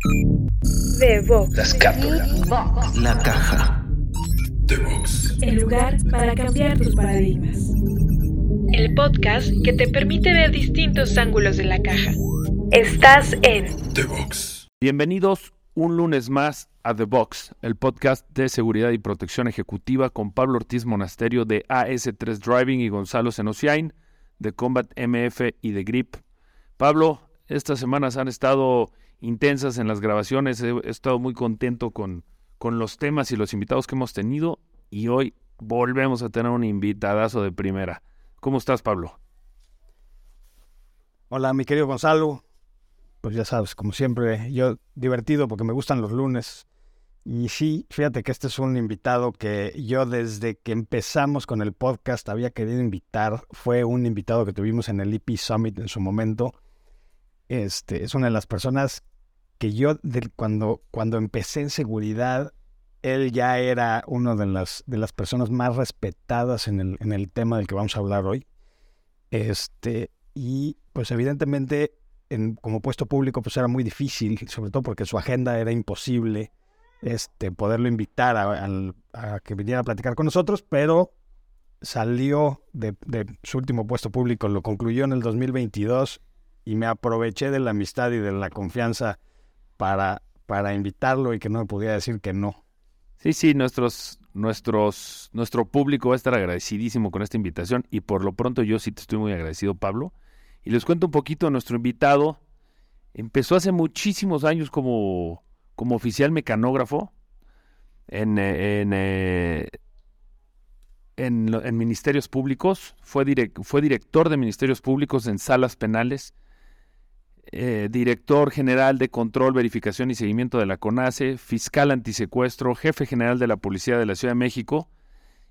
The Box. Las cápsulas. La caja. The Box. El lugar para cambiar tus paradigmas. El podcast que te permite ver distintos ángulos de la caja. Estás en The Box. Bienvenidos un lunes más a The Box, el podcast de seguridad y protección ejecutiva con Pablo Ortiz Monasterio de AS3 Driving y Gonzalo Senociain de Combat MF y de Grip. Pablo, estas semanas han estado intensas en las grabaciones, he, estado muy contento con, con los temas y los invitados que hemos tenido y hoy volvemos a tener un invitadazo de primera. ¿Cómo estás, Pablo? Hola, mi querido Gonzalo. Pues ya sabes, como siempre, yo divertido porque me gustan los lunes. Y sí, fíjate que este es un invitado que yo desde que empezamos con el podcast había querido invitar. Fue un invitado que tuvimos en el EP Summit en su momento. Este, es una de las personas que yo cuando, cuando empecé en seguridad, él ya era una de las, de las personas más respetadas en el, en el tema del que vamos a hablar hoy. Este, y pues evidentemente en- como puesto público pues era muy difícil, sobre todo porque su agenda era imposible este, poderlo invitar a, que viniera a platicar con nosotros, pero salió de su último puesto público, lo concluyó en el 2022 y me aproveché de la amistad y de la confianza para, para invitarlo y que no me pudiera decir que no. Sí, sí, nuestros, nuestros, nuestro público va a estar agradecidísimo con esta invitación y por lo pronto yo sí te estoy muy agradecido, Pablo. Y les cuento un poquito, nuestro invitado empezó hace muchísimos años como, como oficial mecanógrafo en, eh, en, eh, en, lo- en ministerios públicos, fue, fue director de ministerios públicos en salas penales, eh, director general de control, verificación y seguimiento de la CONACE, fiscal antisecuestro, jefe general de la Policía de la Ciudad de México.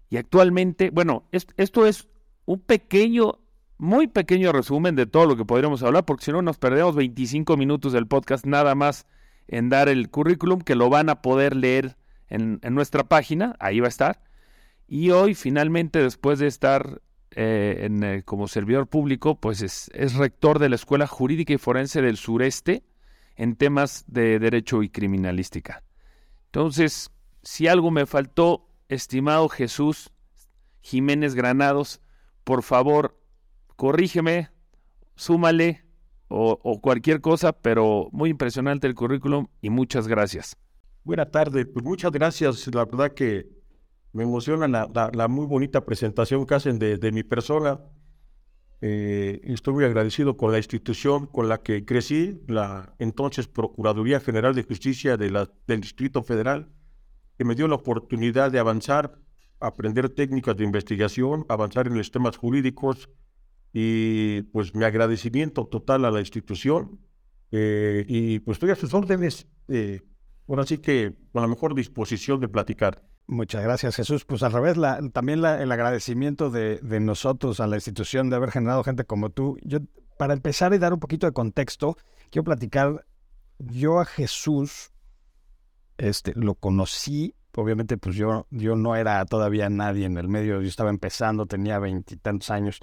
Y actualmente, bueno, es- esto es un pequeño, muy pequeño resumen de todo lo que podríamos hablar, porque si no nos perdemos 25 minutos del podcast nada más en dar el currículum, que lo van a poder leer en, en nuestra página, ahí va a estar. Y hoy, finalmente, después de estar eh, como servidor público, pues es, rector de la Escuela Jurídica y Forense del Sureste en temas de derecho y criminalística. Entonces, si algo me faltó, estimado Jesús Jiménez Granados, por favor, corrígeme, súmale o, o cualquier cosa, pero muy impresionante el currículum y muchas gracias. Buenas tardes, pues muchas gracias. La verdad que me emociona la, la- la muy bonita presentación que hacen de, mi persona. Eh, estoy muy agradecido con la institución con la que crecí, la entonces Procuraduría General de Justicia del Distrito Federal, que me dio la oportunidad de avanzar, aprender técnicas de investigación, avanzar en los temas jurídicos y pues mi agradecimiento total a la institución. Eh, y pues estoy a sus órdenes. eh, Ahora sí que con la mejor disposición de platicar. Muchas gracias, Jesús. Pues al revés, la- también el agradecimiento de, de nosotros a la institución de haber generado gente como tú. Yo, para empezar y dar un poquito de contexto, quiero platicar. Yo a Jesús, este, lo conocí. Obviamente, pues yo, yo no era todavía nadie en el medio. Yo estaba empezando, tenía veintitantos años.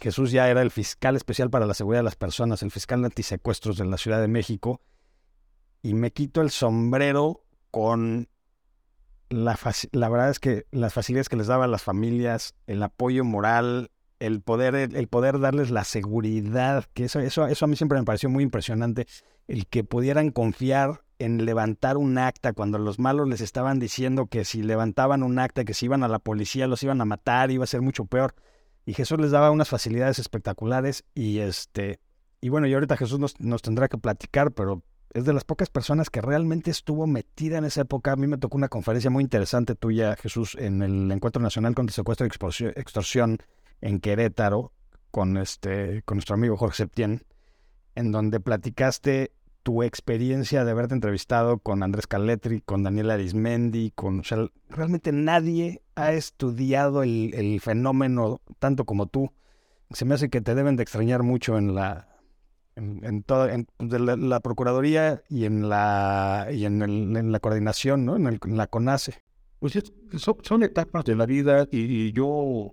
Jesús ya era el fiscal especial para la seguridad de las personas, el fiscal antisecuestros de la Ciudad de México. Y me quito el sombrero con la, la verdad es que las facilidades que les daba a las familias, el apoyo moral, el poder, el poder darles la seguridad, que eso, eso, eso a mí siempre me pareció muy impresionante, el que pudieran confiar en levantar un acta cuando los malos les estaban diciendo que si levantaban un acta, que si iban a la policía los iban a matar, iba a ser mucho peor. Y Jesús les daba unas facilidades espectaculares y este, y bueno, y ahorita Jesús nos, nos tendrá que platicar, pero es de las pocas personas que realmente estuvo metida en esa época. A mí me tocó una conferencia muy interesante tuya, Jesús, en el Encuentro Nacional contra Secuestro y Extorsión, extorsión en Querétaro, con, este, con nuestro amigo Jorge Septién, en donde platicaste tu experiencia de haberte entrevistado con Andrés Caletri, con Daniel Arismendi, con... O sea, realmente nadie ha estudiado el, el fenómeno tanto como tú. Se me hace que te deben de extrañar mucho en la, en, en toda en, de la, la Procuraduría y en la y en, el- en la coordinación, ¿no? En, el- en la CONACE. Pues es- son, son etapas de la vida y, y yo,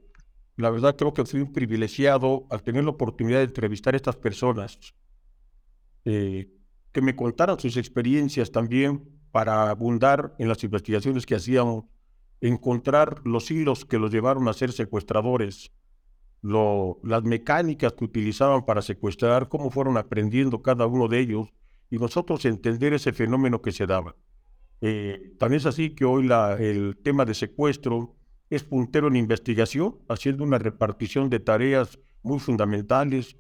la verdad, creo que fui un privilegiado al tener la oportunidad de entrevistar a estas personas. Eh, que me contaran sus experiencias también para abundar en las investigaciones que hacíamos, encontrar los hilos que los llevaron a ser secuestradores, lo, las mecánicas que utilizaban para secuestrar, cómo fueron aprendiendo cada uno de ellos y nosotros entender ese fenómeno que se daba. Eh, tan es así que hoy el tema de secuestro es puntero en investigación, haciendo una repartición de tareas muy fundamentales,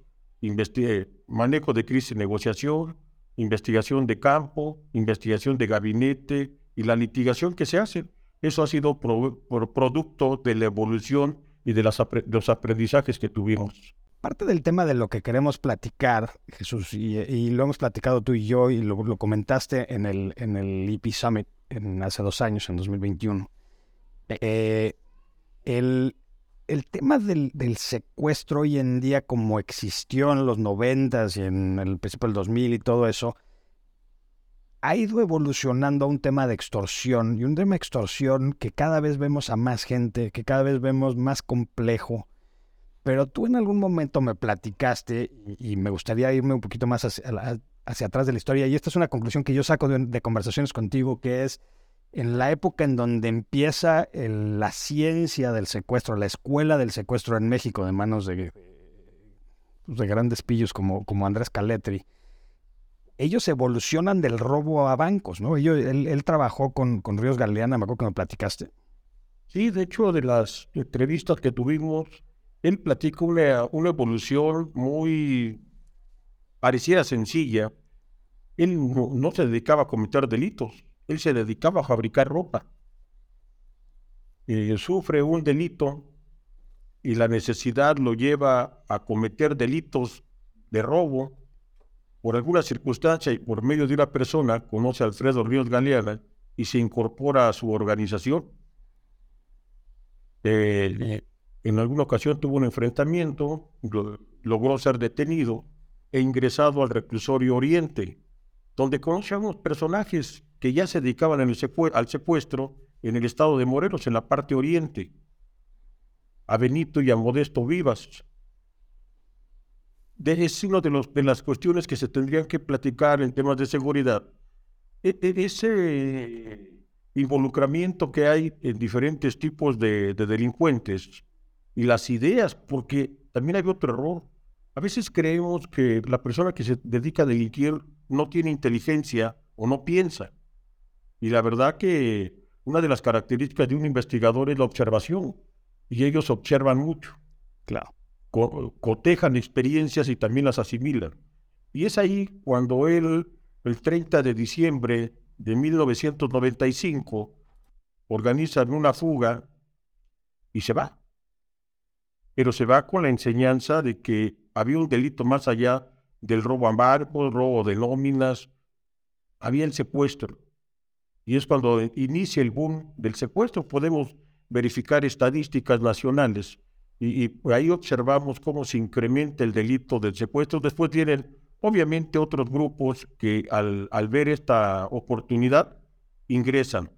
manejo de crisis negociación, investigación de campo, investigación de gabinete y la litigación que se hace. Eso ha sido por producto de la evolución y de, los aprendizajes que tuvimos. Parte del tema de lo que queremos platicar, Jesús, y, lo hemos platicado tú y yo, y lo, comentaste en el, en el EP Summit en, hace dos años, en 2021, eh, el, el tema del, del, secuestro hoy en día como existió en los noventas y en el principio del 2000 y todo eso, ha ido evolucionando a un tema de extorsión y un tema de extorsión que cada vez vemos a más gente, que cada vez vemos más complejo. Pero tú en algún momento me platicaste y, me gustaría irme un poquito más hacia, atrás de la historia y esta es una conclusión que yo saco de conversaciones contigo que es en la época en donde empieza la ciencia del secuestro, la escuela del secuestro en México de manos de, de grandes pillos como, como Andrés Caletri, ellos evolucionan del robo a bancos, ¿no? él, trabajó con, con Ríos Galeana, me acuerdo que me platicaste. Sí, de hecho, de las entrevistas que tuvimos, él platicó una, evolución muy parecida sencilla. Él no se dedicaba a cometer delitos, él se dedicaba a fabricar ropa. Y sufre un delito y la necesidad lo lleva a cometer delitos de robo. Por alguna circunstancia y por medio de una persona, conoce a Alfredo Ríos Galeana y se incorpora a su organización. Eh, en alguna ocasión tuvo un enfrentamiento, logró ser detenido e ingresado al reclusorio Oriente, donde conoce a unos personajes que ya se dedicaban al secuestro en el estado de Morelos, en la parte oriente, a Benito y a Modesto Vivas. Es una de, de las cuestiones que se tendrían que platicar en temas de seguridad. E, e, ese involucramiento que hay en diferentes tipos de, de delincuentes y las ideas, porque también hay otro error. A veces creemos que la persona que se dedica a delinquir no tiene inteligencia o no piensa. Y la verdad que una de las características de un investigador es la observación. Y ellos observan mucho. Claro. Cotejan experiencias y también las asimilan. Y es ahí cuando él, el 30 de diciembre de 1995, organizan una fuga y se va. Pero se va con la enseñanza de que había un delito más allá del robo a barcos, robo de nóminas, había el secuestro. Y es cuando inicia el boom del secuestro. Podemos verificar estadísticas nacionales y, ahí observamos cómo se incrementa el delito del secuestro. Después vienen, obviamente, otros grupos que al, al ver esta oportunidad ingresan.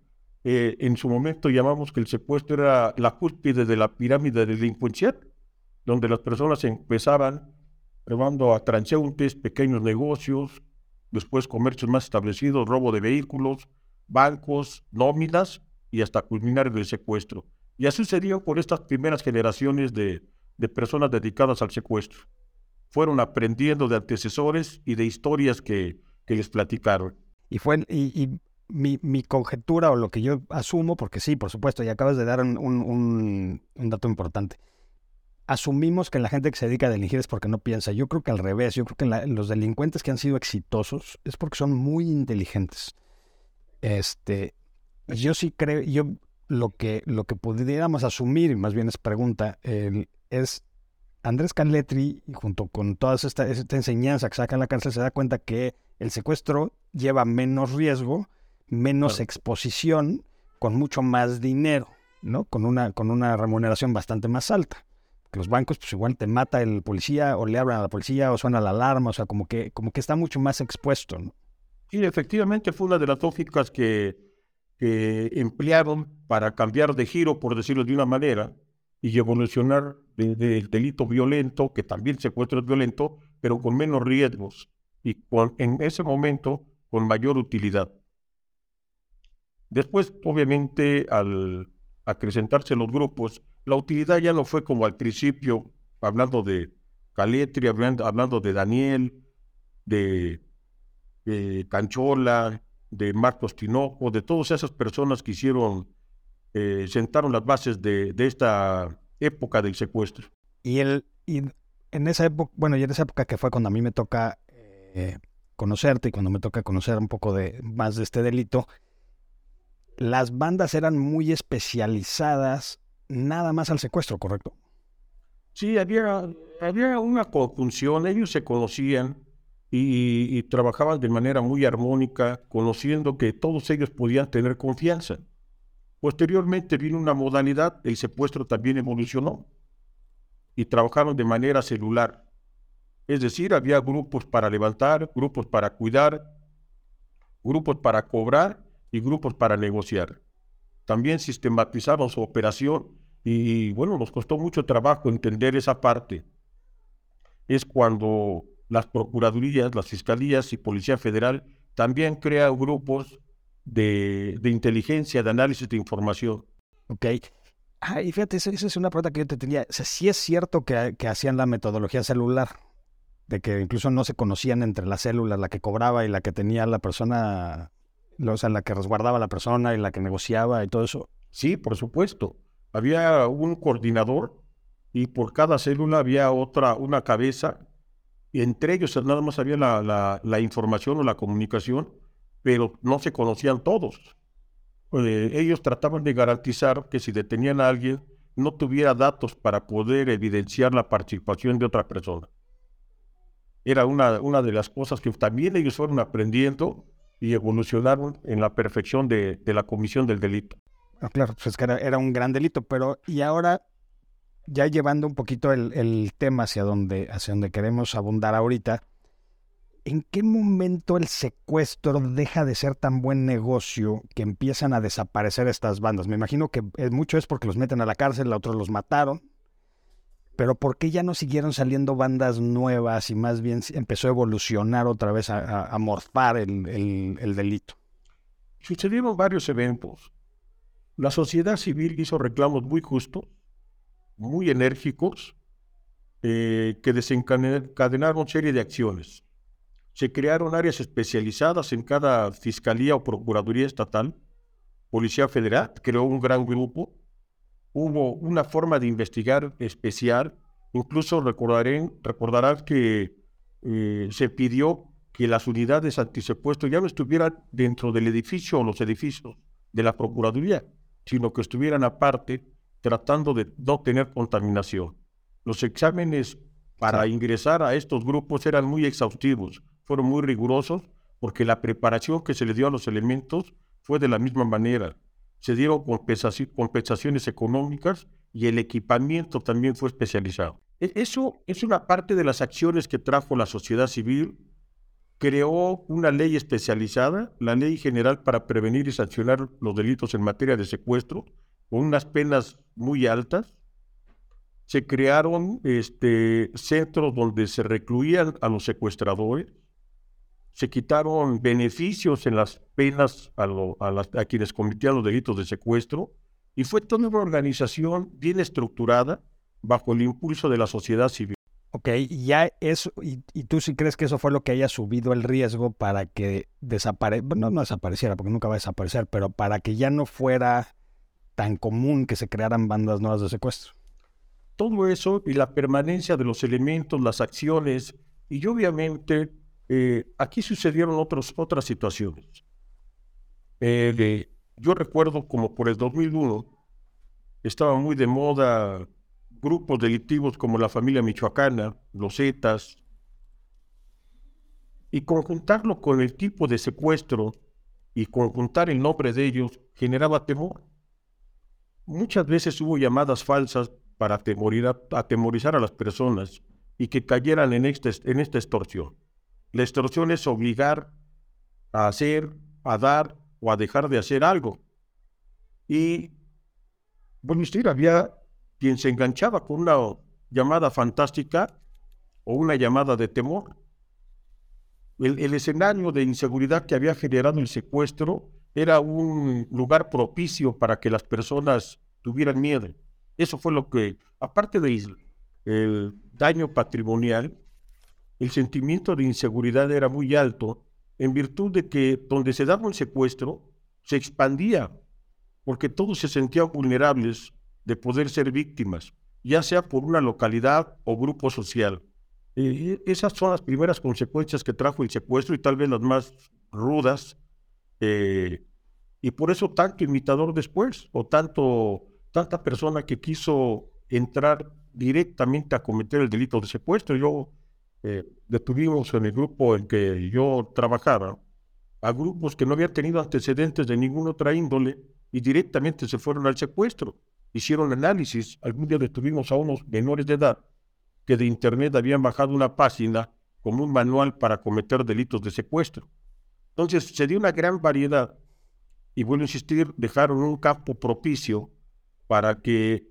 Eh, en su momento llamamos que el secuestro era la cúspide de la pirámide delincuencial, donde las personas empezaban robando a transeúntes, pequeños negocios, después comercios más establecidos, robo de vehículos, bancos, nóminas y hasta culminar el secuestro. Y así sucedió por estas primeras generaciones de, personas dedicadas al secuestro. Fueron aprendiendo de antecesores y de historias que, les platicaron. Y fue y, mi, conjetura o lo que yo asumo, porque sí, por supuesto, y acabas de dar un, dato importante. Asumimos que la gente que se dedica a delinquir es porque no piensa. Yo creo que al revés. Yo creo que los delincuentes que han sido exitosos es porque son muy inteligentes. Este, yo sí creo, yo lo que, lo que pudiéramos asumir, y más bien es pregunta, es Andrés Caletri, junto con toda esta, esta enseñanza que saca en la cárcel, se da cuenta que el secuestro lleva menos riesgo, menos exposición, con mucho más dinero, ¿no? Con una, con una remuneración bastante más alta. Que los bancos, pues igual te mata el policía, o le abran a la policía, o suena la alarma, o sea, como que, como que está mucho más expuesto, ¿no? Y efectivamente fue una de las lógicas que, que emplearon para cambiar de giro, por decirlo de una manera, y evolucionar del delito violento, que también secuestro es violento, pero con menos riesgos. y con, en ese momento con mayor utilidad. Después, obviamente, al acrecentarse los grupos, la utilidad ya no fue como al principio, hablando de Caletri, hablando, de Daniel, de, Canchola, de Marcos Tinoco, de todas esas personas que hicieron, eh, sentaron las bases de, esta época del secuestro. Y, el, y en esa época, bueno, y en esa época que fue cuando a mí me toca eh, conocerte y cuando me toca conocer un poco de, más de este delito, las bandas eran muy especializadas nada más al secuestro, ¿correcto? Sí, había, había una conjunción, ellos se conocían y, trabajaban de manera muy armónica, conociendo que todos ellos podían tener confianza. Posteriormente vino una modalidad, el secuestro también evolucionó y trabajaron de manera celular. Es decir, había grupos para levantar, grupos para cuidar, grupos para cobrar y grupos para negociar. También sistematizaron su operación y, bueno, nos costó mucho trabajo entender esa parte. Es cuando las procuradurías, las fiscalías y Policía Federal también crean grupos de, inteligencia, de análisis de información. Ok. Ah, y fíjate, esa, es una pregunta que yo te tenía. O sea, sí es cierto que, que hacían la metodología celular, de que incluso no se conocían entre las células, la que cobraba y la que tenía la persona o sea, la que resguardaba a la persona y la que negociaba y todo eso. Sí, por supuesto. Había un coordinador y por cada célula había otra, una cabeza, entre ellos nada más había la, la, información o la comunicación, pero no se conocían todos. Eh, ellos trataban de garantizar que si detenían a alguien, no tuviera datos para poder evidenciar la participación de otra persona. Era una, una de las cosas que también ellos fueron aprendiendo y evolucionaron en la perfección de, la comisión del delito. Ah, claro, pues que era, un gran delito, pero y ahora ya llevando un poquito el, tema hacia donde, hacia donde queremos abundar ahorita, ¿en qué momento el secuestro deja de ser tan buen negocio que empiezan a desaparecer estas bandas? Me imagino que mucho es porque los meten a la cárcel, a otros los mataron, pero ¿por qué ya no siguieron saliendo bandas nuevas y más bien empezó a evolucionar otra vez, a, morfar el, el, delito? Sucedieron varios eventos. La sociedad civil hizo reclamos muy justos, muy enérgicos, eh, que desencadenaron serie de acciones. Se crearon áreas especializadas en cada fiscalía o procuraduría estatal. Policía Federal creó un gran grupo hubo una forma de investigar especial. Incluso recordarán que eh, se pidió que las unidades antisecuestro ya no estuvieran dentro del edificio o los edificios de la Procuraduría, sino que estuvieran aparte tratando de no tener contaminación. Los exámenes para ingresar a estos grupos eran muy exhaustivos, fueron muy rigurosos, porque la preparación que se le dio a los elementos fue de la misma manera se dieron compensaciones económicas y el equipamiento también fue especializado. E, eso es una parte de las acciones que trajo la sociedad civil. Creó una ley especializada, la Ley General para Prevenir y Sancionar los Delitos en Materia de Secuestro, con unas penas muy altas. Se crearon este, centros donde se recluían a los secuestradores se quitaron beneficios en las penas a, a, quienes cometían los delitos de secuestro y fue toda una organización bien estructurada bajo el impulso de la sociedad civil. Ok, ya eso, y, tú sí crees que eso fue lo que haya subido el riesgo para que desapareciera, no, no desapareciera, porque nunca va a desaparecer, pero para que ya no fuera tan común que se crearan bandas nuevas de secuestro. Todo eso y la permanencia de los elementos, las acciones, y obviamente eh, aquí sucedieron otros, otras situaciones. Eh, yo recuerdo como por el 2001 estaban muy de moda grupos delictivos como la familia michoacana, los Zetas, y conjuntarlo con el tipo de secuestro y conjuntar el nombre de ellos generaba temor. Muchas veces hubo llamadas falsas para atemorizar a las personas y que cayeran en, este, en esta extorsión. La extorsión es obligar a hacer, a dar o a dejar de hacer algo. Y, bueno, había quien se enganchaba con una llamada fantástica o una llamada de temor. el escenario de inseguridad que había generado el secuestro era un lugar propicio para que las personas tuvieran miedo. Eso fue lo que, aparte de el daño patrimonial, el sentimiento de inseguridad era muy alto en virtud de que donde se daba un secuestro, se expandía, porque todos se sentían vulnerables de poder ser víctimas, ya sea por una localidad o grupo social. Y esas son las primeras consecuencias que trajo el secuestro y tal vez las más rudas. Eh, y por eso tanto imitador después, o tanto, tanta persona que quiso entrar directamente a cometer el delito de secuestro. Yo eh, detuvimos en el grupo en que yo trabajaba a grupos que no habían tenido antecedentes de ninguna otra índole y directamente se fueron al secuestro. Hicieron análisis. Algún día detuvimos a unos menores de edad que de internet habían bajado una página como un manual para cometer delitos de secuestro. Entonces se dio una gran variedad y vuelvo a insistir, dejaron un campo propicio para que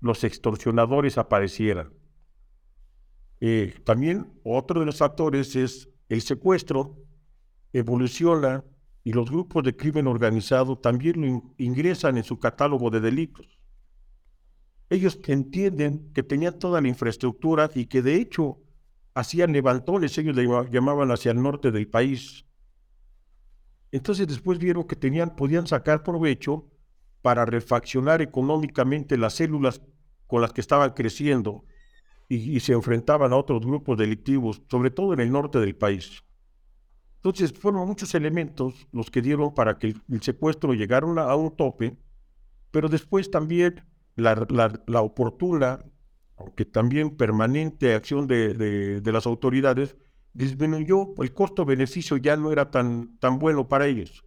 los extorsionadores aparecieran. Eh, también otro de los factores es el secuestro, evoluciona y los grupos de crimen organizado también lo ingresan en su catálogo de delitos. Ellos entienden que tenían toda la infraestructura y que de hecho hacían levantones, ellos llamaban hacia el norte del país, entonces después vieron que tenían, podían sacar provecho para refaccionar económicamente las células con las que estaban creciendo y, se enfrentaban a otros grupos delictivos, sobre todo en el norte del país. Entonces fueron muchos elementos los que dieron para que el, secuestro llegara a un tope, pero después también la, oportuna, aunque también permanente acción de las autoridades, disminuyó, el costo-beneficio ya no era tan, tan bueno para ellos.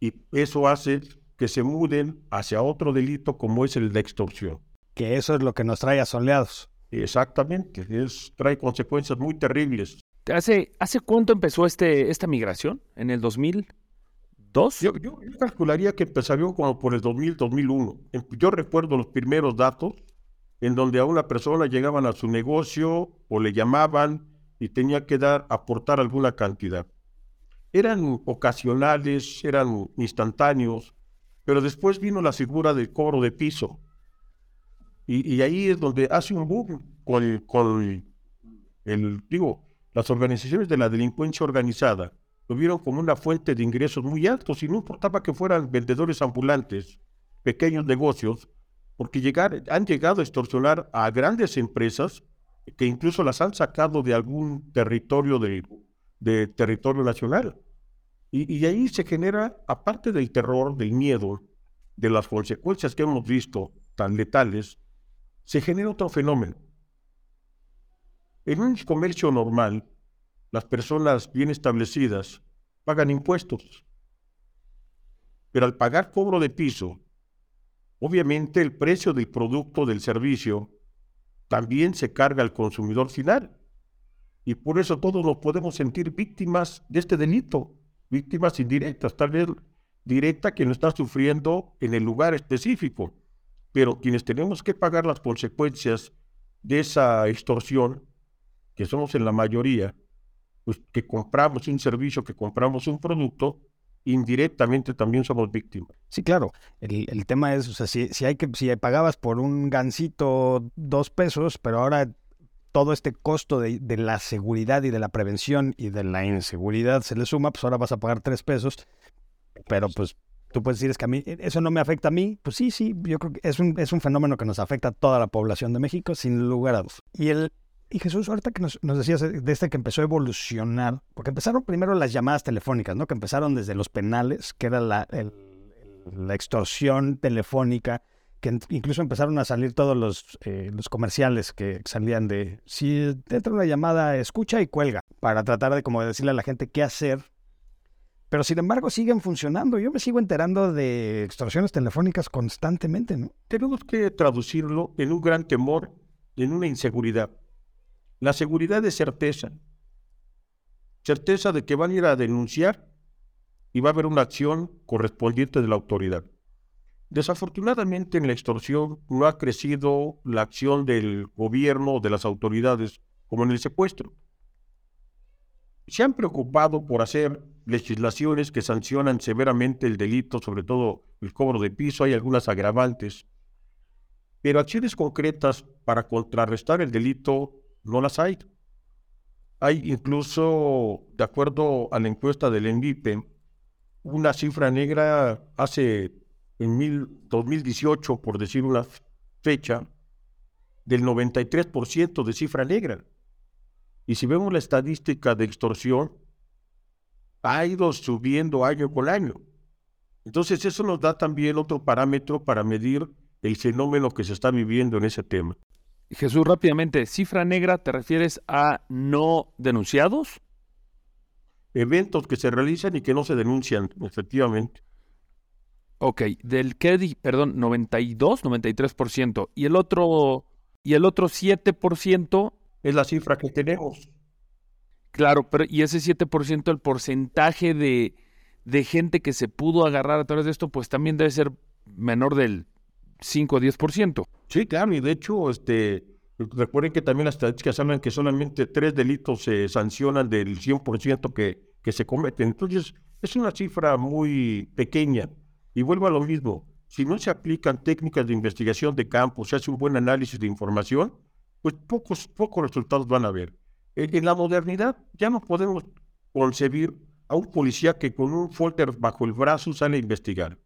Y eso hace que se muden hacia otro delito como es el de extorsión. Que eso es lo que nos trae asoleados. Exactamente, es, trae consecuencias muy terribles. ¿Hace, ¿Hace cuánto empezó este, esta migración? ¿En el 2002? Yo, yo, calcularía que empezaría como por el 2000, 2001. Em, yo recuerdo los primeros datos en donde a una persona llegaban a su negocio o le llamaban y tenía que dar, aportar alguna cantidad. Eran ocasionales, eran instantáneos, pero después vino la figura del cobro de piso. Y, ahí es donde hace un boom con, con el, digo, las organizaciones de la delincuencia organizada lo vieron como una fuente de ingresos muy altos y no importaba que fueran vendedores ambulantes, pequeños negocios, porque han llegado a extorsionar a grandes empresas que incluso las han sacado de algún territorio de, territorio nacional. Y, ahí se genera, aparte del terror, del miedo, de las consecuencias que hemos visto tan letales, se genera otro fenómeno. En un comercio normal, las personas bien establecidas pagan impuestos. Pero al pagar cobro de piso, obviamente el precio del producto del servicio también se carga al consumidor final. Y por eso todos nos podemos sentir víctimas de este delito, víctimas indirectas, tal vez directa quien lo está sufriendo en el lugar específico, pero quienes tenemos que pagar las consecuencias de esa extorsión, que somos en la mayoría, pues que compramos un servicio, que compramos un producto, indirectamente también somos víctimas. Sí, claro. El, tema es, o sea, si, si, hay que, si pagabas por un gancito dos pesos, pero ahora todo este costo de, de, la seguridad y de la prevención y de la inseguridad se le suma, pues ahora vas a pagar tres pesos. Pero pues tú puedes decir, es que a mí, eso no me afecta a mí. Pues sí, sí, yo creo que es un, es un fenómeno que nos afecta a toda la población de México, sin lugar a dudas. Y el, y Jesús, ahorita que nos, decías desde este que empezó a evolucionar, porque empezaron primero las llamadas telefónicas, ¿no? Que empezaron desde los penales, que era la, extorsión telefónica, que incluso empezaron a salir todos los, eh, comerciales que salían de, si entra una llamada, escucha y cuelga, para tratar de como decirle a la gente qué hacer. Pero sin embargo siguen funcionando. Yo me sigo enterando de extorsiones telefónicas constantemente, ¿no? Tenemos que traducirlo en un gran temor, en una inseguridad. La seguridad es certeza. Certeza de que van a ir a denunciar y va a haber una acción correspondiente de la autoridad. Desafortunadamente en la extorsión no ha crecido la acción del gobierno o de las autoridades como en el secuestro. se han preocupado por hacer legislaciones que sancionan severamente el delito, sobre todo el cobro de piso, hay algunas agravantes, pero acciones concretas para contrarrestar el delito no las hay. Hay incluso, de acuerdo a la encuesta del ENVIPE, una cifra negra hace en mil, 2018, por decir una fecha, del 93% de cifra negra. Y si vemos la estadística de extorsión, ha ido subiendo año con año. Entonces eso nos da también otro parámetro para medir el fenómeno que se está viviendo en ese tema. Jesús, rápidamente, cifra negra, ¿te refieres a no denunciados? Eventos que se realizan y que no se denuncian, efectivamente. Ok, del que, perdón, 92, 93%. Y el otro, y el otro 7% es la cifra que tenemos. Claro, pero y ese 7%, el porcentaje de, de gente que se pudo agarrar a través de esto, pues también debe ser menor del 5 o 10%. Sí, claro, y de hecho, este, recuerden que también las estadísticas hablan que solamente tres delitos se sancionan del 100% que, que se cometen. Entonces, es una cifra muy pequeña. Y vuelvo a lo mismo, si no se aplican técnicas de investigación de campo, se hace un buen análisis de información, pues pocos, pocos resultados van a haber. En, la modernidad ya no podemos concebir a un policía que con un folder bajo el brazo sale a investigar.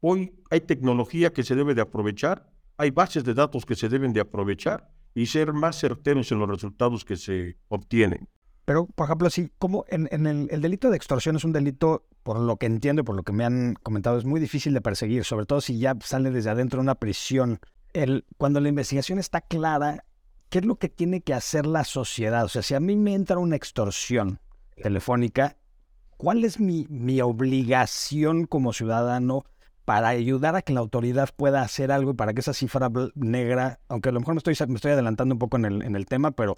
Hoy hay tecnología que se debe de aprovechar, hay bases de datos que se deben de aprovechar y ser más certeros en los resultados que se obtienen. Pero, por ejemplo, sí, como en, el, el, delito de extorsión es un delito, por lo que entiendo y por lo que me han comentado, es muy difícil de perseguir, sobre todo si ya sale desde adentro de una prisión. Cuando la investigación está clara, ¿qué es lo que tiene que hacer la sociedad? O sea, si a mí me entra una extorsión telefónica, ¿cuál es mi, mi obligación como ciudadano para ayudar a que la autoridad pueda hacer algo y para que esa cifra negra, aunque a lo mejor me estoy, me estoy adelantando un poco en el, en el tema, pero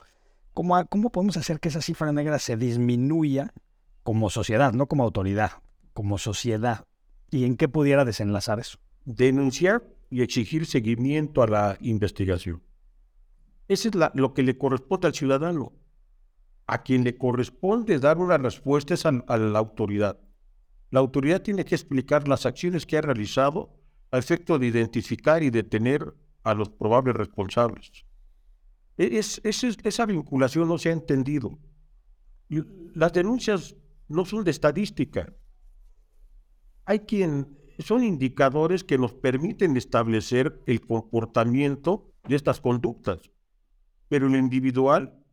¿cómo, ¿cómo podemos hacer que esa cifra negra se disminuya como sociedad, no como autoridad, como sociedad? ¿Y en qué pudiera desenlazar eso? Denunciar y exigir seguimiento a la investigación. Eso es lo que le corresponde al ciudadano. A quien le corresponde dar una respuesta es a, la autoridad. La autoridad tiene que explicar las acciones que ha realizado a efecto de identificar y detener a los probables responsables. E, es, esa vinculación no se ha entendido. Las denuncias no son de estadística. Hay quien son indicadores que nos permiten establecer el comportamiento de estas conductas pero lo individual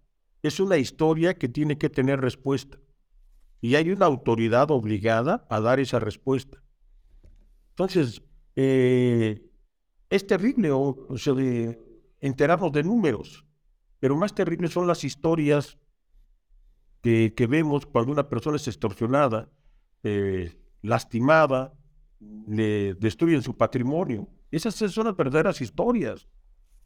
es una historia que tiene que tener respuesta. Y hay una autoridad obligada a dar esa respuesta. Entonces, eh, es terrible o, de enterarnos de números, pero más terribles son las historias que, vemos cuando una persona es extorsionada, eh, lastimada, le destruyen su patrimonio. Esas son las verdaderas historias.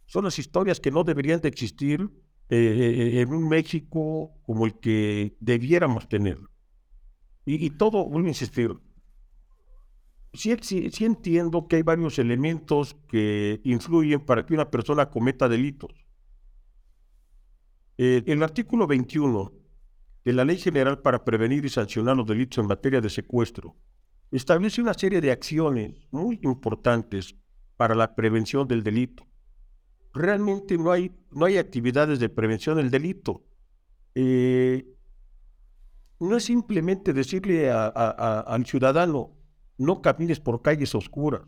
Son las historias que no deberían de existir eh, eh, en un México como el que debiéramos tener. Y, todo, vuelvo a insistir, sí, sí, entiendo que hay varios elementos que influyen para que una persona cometa delitos. Eh, el artículo 21 de la Ley General para Prevenir y Sancionar los Delitos en materia de secuestro establece una serie de acciones muy importantes para la prevención del delito realmente no hay, no hay actividades de prevención del delito. Eh, no es simplemente decirle al ciudadano, no camines por calles oscuras,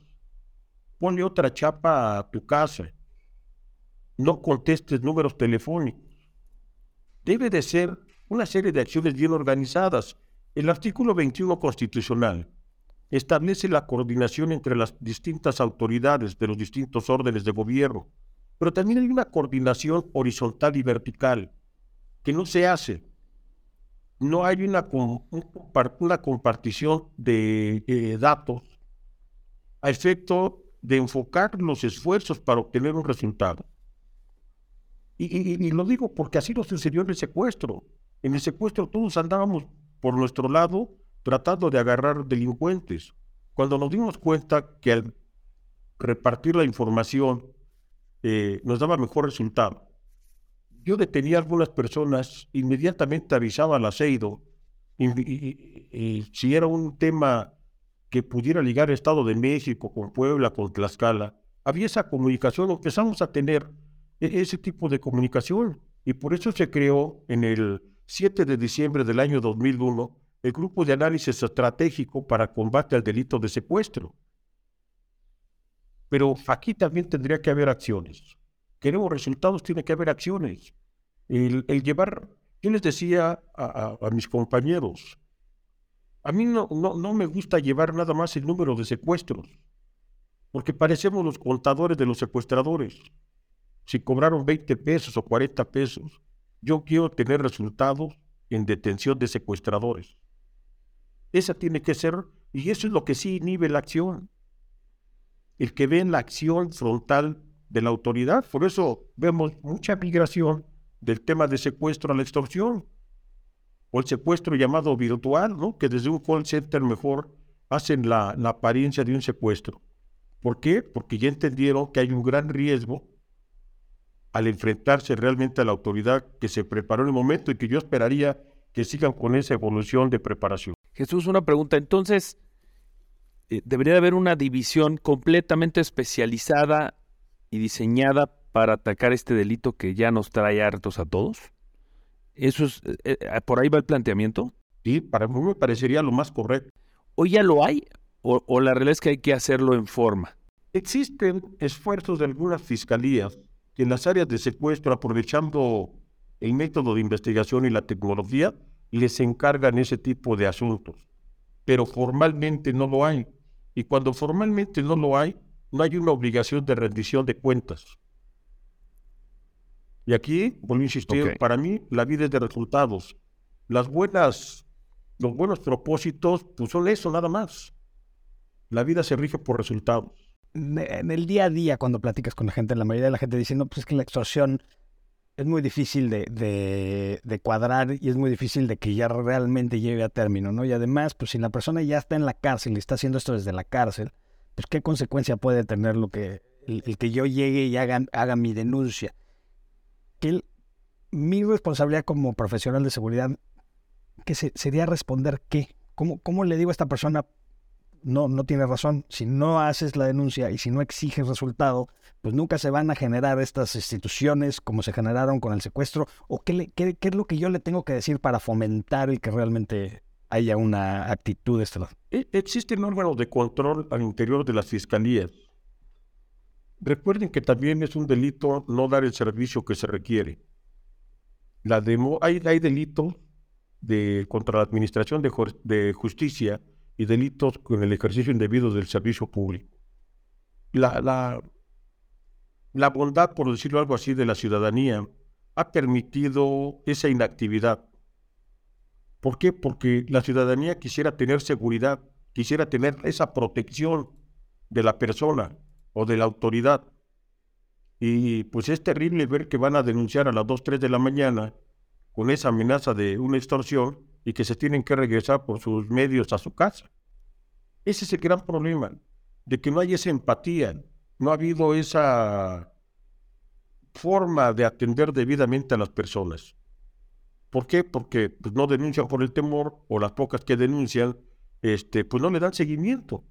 ponle otra chapa a tu casa, no contestes números telefónicos. Debe de ser una serie de acciones bien organizadas. El artículo 21 constitucional establece la coordinación entre las distintas autoridades de los distintos órdenes de gobierno pero también hay una coordinación horizontal y vertical que no se hace. No hay una, una compartición de datos a efecto de enfocar los esfuerzos para obtener un resultado. Y, lo digo porque así nos sucedió en el secuestro. En el secuestro todos andábamos por nuestro lado tratando de agarrar delincuentes. Cuando nos dimos cuenta que al repartir la información eh, nos daba mejor resultado. Yo detenía a algunas personas, inmediatamente avisaba al aceido, y, si era un tema que pudiera ligar Estado de México con Puebla, con Tlaxcala, había esa comunicación, empezamos a tener e, ese tipo de comunicación. Y por eso se creó en el 7 de diciembre del año 2001 el Grupo de Análisis Estratégico para Combate al Delito de Secuestro. Pero aquí también tendría que haber acciones. Queremos resultados, tiene que haber acciones. El, llevar, yo les decía a, mis compañeros, a mí no, no, no me gusta llevar nada más el número de secuestros, porque parecemos los contadores de los secuestradores. Si cobraron 20 pesos o 40 pesos, yo quiero tener resultados en detención de secuestradores. Esa tiene que ser, y eso es lo que sí inhibe la acción el que ve en la acción frontal de la autoridad. Por eso vemos mucha migración del tema de secuestro a la extorsión, o el secuestro llamado virtual, ¿no? que desde un call center mejor hacen la, la apariencia de un secuestro. ¿Por qué? Porque ya entendieron que hay un gran riesgo al enfrentarse realmente a la autoridad que se preparó en el momento y que yo esperaría que sigan con esa evolución de preparación. Jesús, una pregunta. Entonces, eh, debería haber una división completamente especializada y diseñada para atacar este delito que ya nos trae hartos a todos. ¿Eso es, eh, eh, por ahí va el planteamiento? Sí, para mí me parecería lo más correcto. ¿O ya lo hay? O, o la realidad es que hay que hacerlo en forma? Existen esfuerzos de algunas fiscalías que en las áreas de secuestro, aprovechando el método de investigación y la tecnología, les encargan ese tipo de asuntos. Pero formalmente no lo hay. Y cuando formalmente no lo hay, no hay una obligación de rendición de cuentas. Y aquí, vuelvo a insistir, para mí la vida es de resultados. Las buenas, los buenos propósitos, pues son eso nada más. La vida se rige por resultados. En el día a día, cuando platicas con la gente, la mayoría de la gente dice, no, pues es que la extorsión es muy difícil de, de, cuadrar y es muy difícil de que ya realmente llegue a término, ¿no? Y además, pues si la persona ya está en la cárcel y está haciendo esto desde la cárcel, pues qué consecuencia puede tener lo que el, que yo llegue y haga, haga mi denuncia. Que mi responsabilidad como profesional de seguridad que sería responder qué, ¿Cómo, ¿Cómo le digo a esta persona, no, no tiene razón. Si no haces la denuncia y si no exiges resultado, pues nunca se van a generar estas instituciones como se generaron con el secuestro. ¿O qué, qué, es lo que yo le tengo que decir para fomentar y que realmente haya una actitud de este lado? E, existen órganos de control al interior de las fiscalías. Recuerden que también es un delito no dar el servicio que se requiere. La demo, hay, hay delitos de, contra la administración de, de justicia y delitos con el ejercicio indebido del servicio público. La, la, la bondad, por decirlo algo así, de la ciudadanía ha permitido esa inactividad. ¿Por qué? Porque la ciudadanía quisiera tener seguridad, quisiera tener esa protección de la persona o de la autoridad. Y pues es terrible ver que van a denunciar a las 2, 3 de la mañana con esa amenaza de una extorsión y que se tienen que regresar por sus medios a su casa. Ese es el gran problema, de que no hay esa empatía, no ha habido esa forma de atender debidamente a las personas. ¿Por qué? Porque pues, no denuncian por el temor o las pocas que denuncian, este, pues no le dan seguimiento.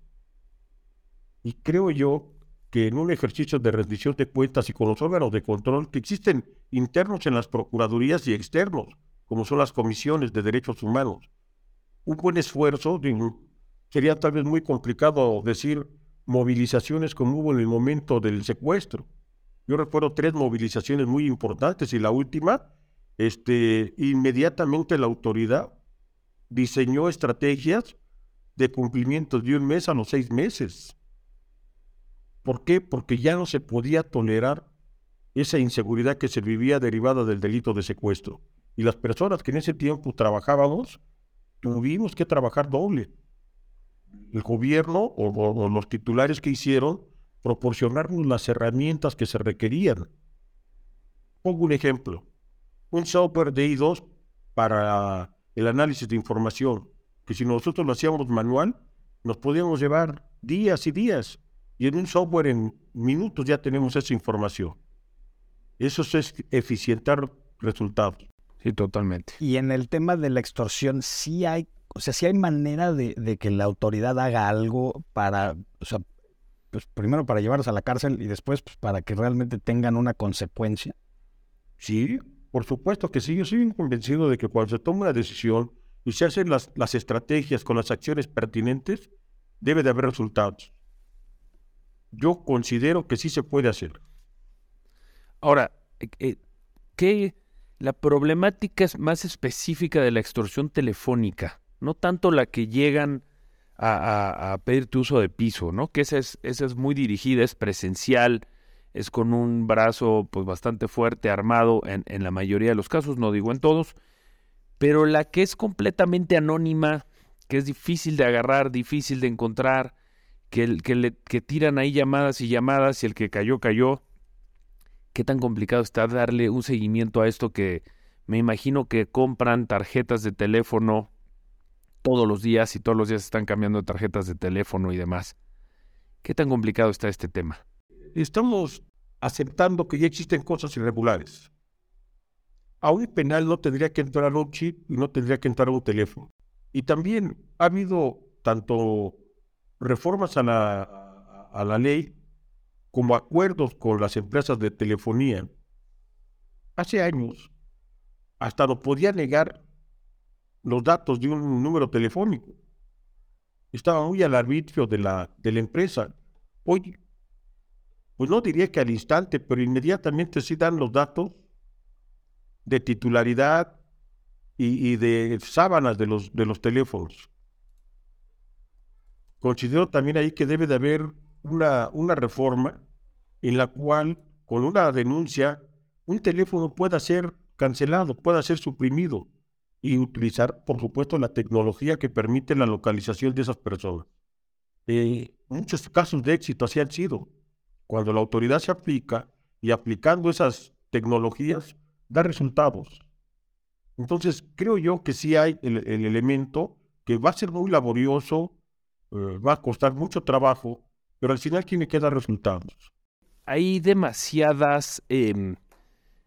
Y creo yo que en un ejercicio de rendición de cuentas y con los órganos de control que existen internos en las procuradurías y externos, como son las comisiones de derechos humanos. Un buen esfuerzo, sería tal vez muy complicado decir movilizaciones como hubo en el momento del secuestro. Yo recuerdo tres movilizaciones muy importantes y la última, este, inmediatamente la autoridad diseñó estrategias de cumplimiento de un mes a los seis meses. ¿Por qué? Porque ya no se podía tolerar esa inseguridad que se vivía derivada del delito de secuestro. Y las personas que en ese tiempo trabajábamos, tuvimos que trabajar doble. El gobierno o, los titulares que hicieron proporcionarnos las herramientas que se requerían. Pongo un ejemplo. Un software de I2 para el análisis de información, que si nosotros lo hacíamos manual, nos podíamos llevar días y días. Y en un software en minutos ya tenemos esa información. Eso es eficientar resultados. Sí, totalmente. Y en el tema de la extorsión, sí hay, o sea, sí hay manera de, de que la autoridad haga algo para, o sea, pues primero para llevarlos a la cárcel y después pues, para que realmente tengan una consecuencia. Sí, por supuesto que sí. Yo soy convencido de que cuando se toma una decisión y se hacen las, estrategias con las acciones pertinentes, debe de haber resultados. Yo considero que sí se puede hacer. Ahora, eh, eh, ¿qué la problemática es más específica de la extorsión telefónica? No tanto la que llegan a, pedir tu uso de piso, ¿no? Que esa es, esa es muy dirigida, es presencial, es con un brazo pues bastante fuerte, armado en, la mayoría de los casos, no digo en todos, pero la que es completamente anónima, que es difícil de agarrar, difícil de encontrar, que, que, le, que tiran ahí llamadas y llamadas y el que cayó, cayó. ¿Qué tan complicado está darle un seguimiento a esto que me imagino que compran tarjetas de teléfono todos los días y todos los días están cambiando tarjetas de teléfono y demás? ¿Qué tan complicado está este tema? Estamos aceptando que ya existen cosas irregulares. A un penal no tendría que entrar un chip y no tendría que entrar un teléfono. Y también ha habido tanto reformas a la, a la ley como acuerdos con las empresas de telefonía. Hace años hasta lo podía negar los datos de un número telefónico. Estaba muy al arbitrio de la, de la empresa. Hoy, pues no diría que al instante, pero inmediatamente sí dan los datos de titularidad, y, de sábanas de los, de los teléfonos. Considero también ahí que debe de haber una, una reforma en la cual, con una denuncia, un teléfono pueda ser cancelado, pueda ser suprimido y utilizar, por supuesto, la tecnología que permite la localización de esas personas. Eh, muchos casos de éxito así han sido. Cuando la autoridad se aplica y aplicando esas tecnologías, da resultados. Entonces, creo yo que sí hay el, elemento que va a ser muy laborioso, eh, va a costar mucho trabajo, pero al final tiene que dar resultados. Hay demasiadas em,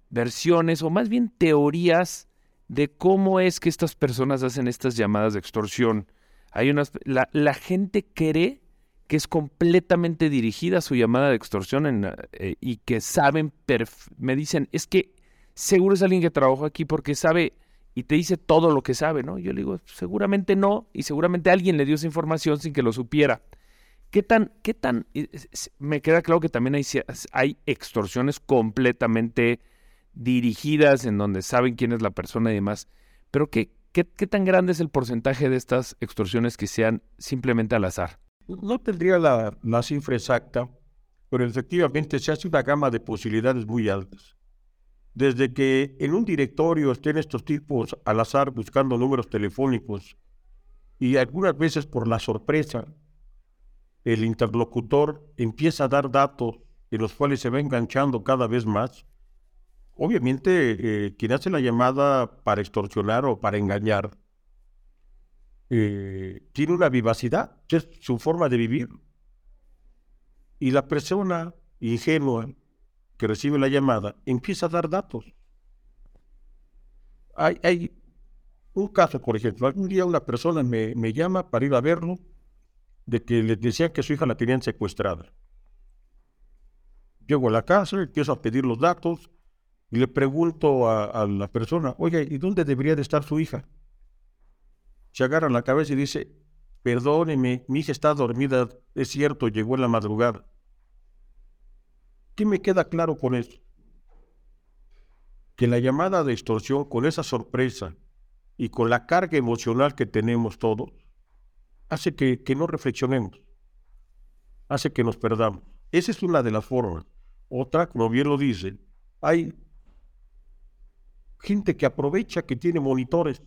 versiones, o más bien teorías, de cómo es que estas personas hacen estas llamadas de extorsión. Hay unas, la, gente cree que es completamente dirigida su llamada de extorsión eh, y que saben, me dicen, es que seguro es alguien que trabajó aquí porque sabe y te dice todo lo que sabe, ¿no? Yo le digo, seguramente no, y seguramente alguien le dio esa información sin que lo supiera. ¿Qué tan, qué tan, me queda claro que también hay, hay extorsiones completamente dirigidas en donde saben quién es la persona y demás, pero ¿qué, qué, qué tan grande es el porcentaje de estas extorsiones que sean simplemente al azar? No tendría la, la cifra exacta, pero efectivamente se hace una gama de posibilidades muy altas. Desde que en un directorio estén estos tipos al azar buscando números telefónicos y algunas veces por la sorpresa, el interlocutor empieza a dar datos en los cuales se va enganchando cada vez más, obviamente eh, quien hace la llamada para extorsionar o para engañar eh, tiene una vivacidad, es su forma de vivir. Y la persona ingenua que recibe la llamada empieza a dar datos. Hay, un caso, por ejemplo, algún día una persona me, me llama para ir a verlo, de que le decían que su hija la tenían secuestrada. Llego a la casa, empiezo a pedir los datos y le pregunto a, a, la persona, oye, ¿y dónde debería de estar su hija? Se agarra la cabeza y dice, perdóneme, mi hija está dormida, es cierto, llegó en la madrugada. ¿Qué me queda claro con eso? Que la llamada de extorsión, con esa sorpresa y con la carga emocional que tenemos todos, hace que, que no reflexionemos, hace que nos perdamos. Esa es una de las formas. Otra, como bien lo dice, hay gente que aprovecha que tiene monitores.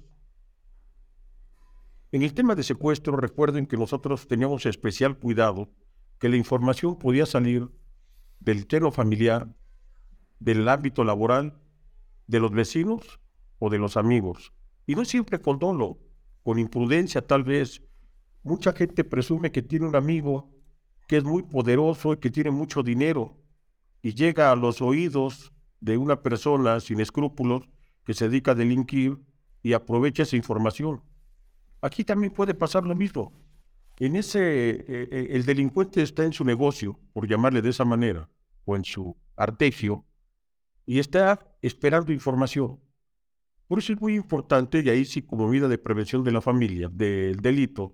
En el tema de secuestro, recuerden que nosotros teníamos especial cuidado que la información podía salir del terreno familiar, del ámbito laboral, de los vecinos o de los amigos. Y no siempre con dolo, con imprudencia tal vez. Mucha gente presume que tiene un amigo que es muy poderoso y que tiene mucho dinero y llega a los oídos de una persona sin escrúpulos que se dedica a delinquir y aprovecha esa información. Aquí también puede pasar lo mismo. En ese, eh, eh, el delincuente está en su negocio, por llamarle de esa manera, o en su artegio, y está esperando información. Por eso es muy importante, y ahí sí como medida de prevención de la familia, del delito,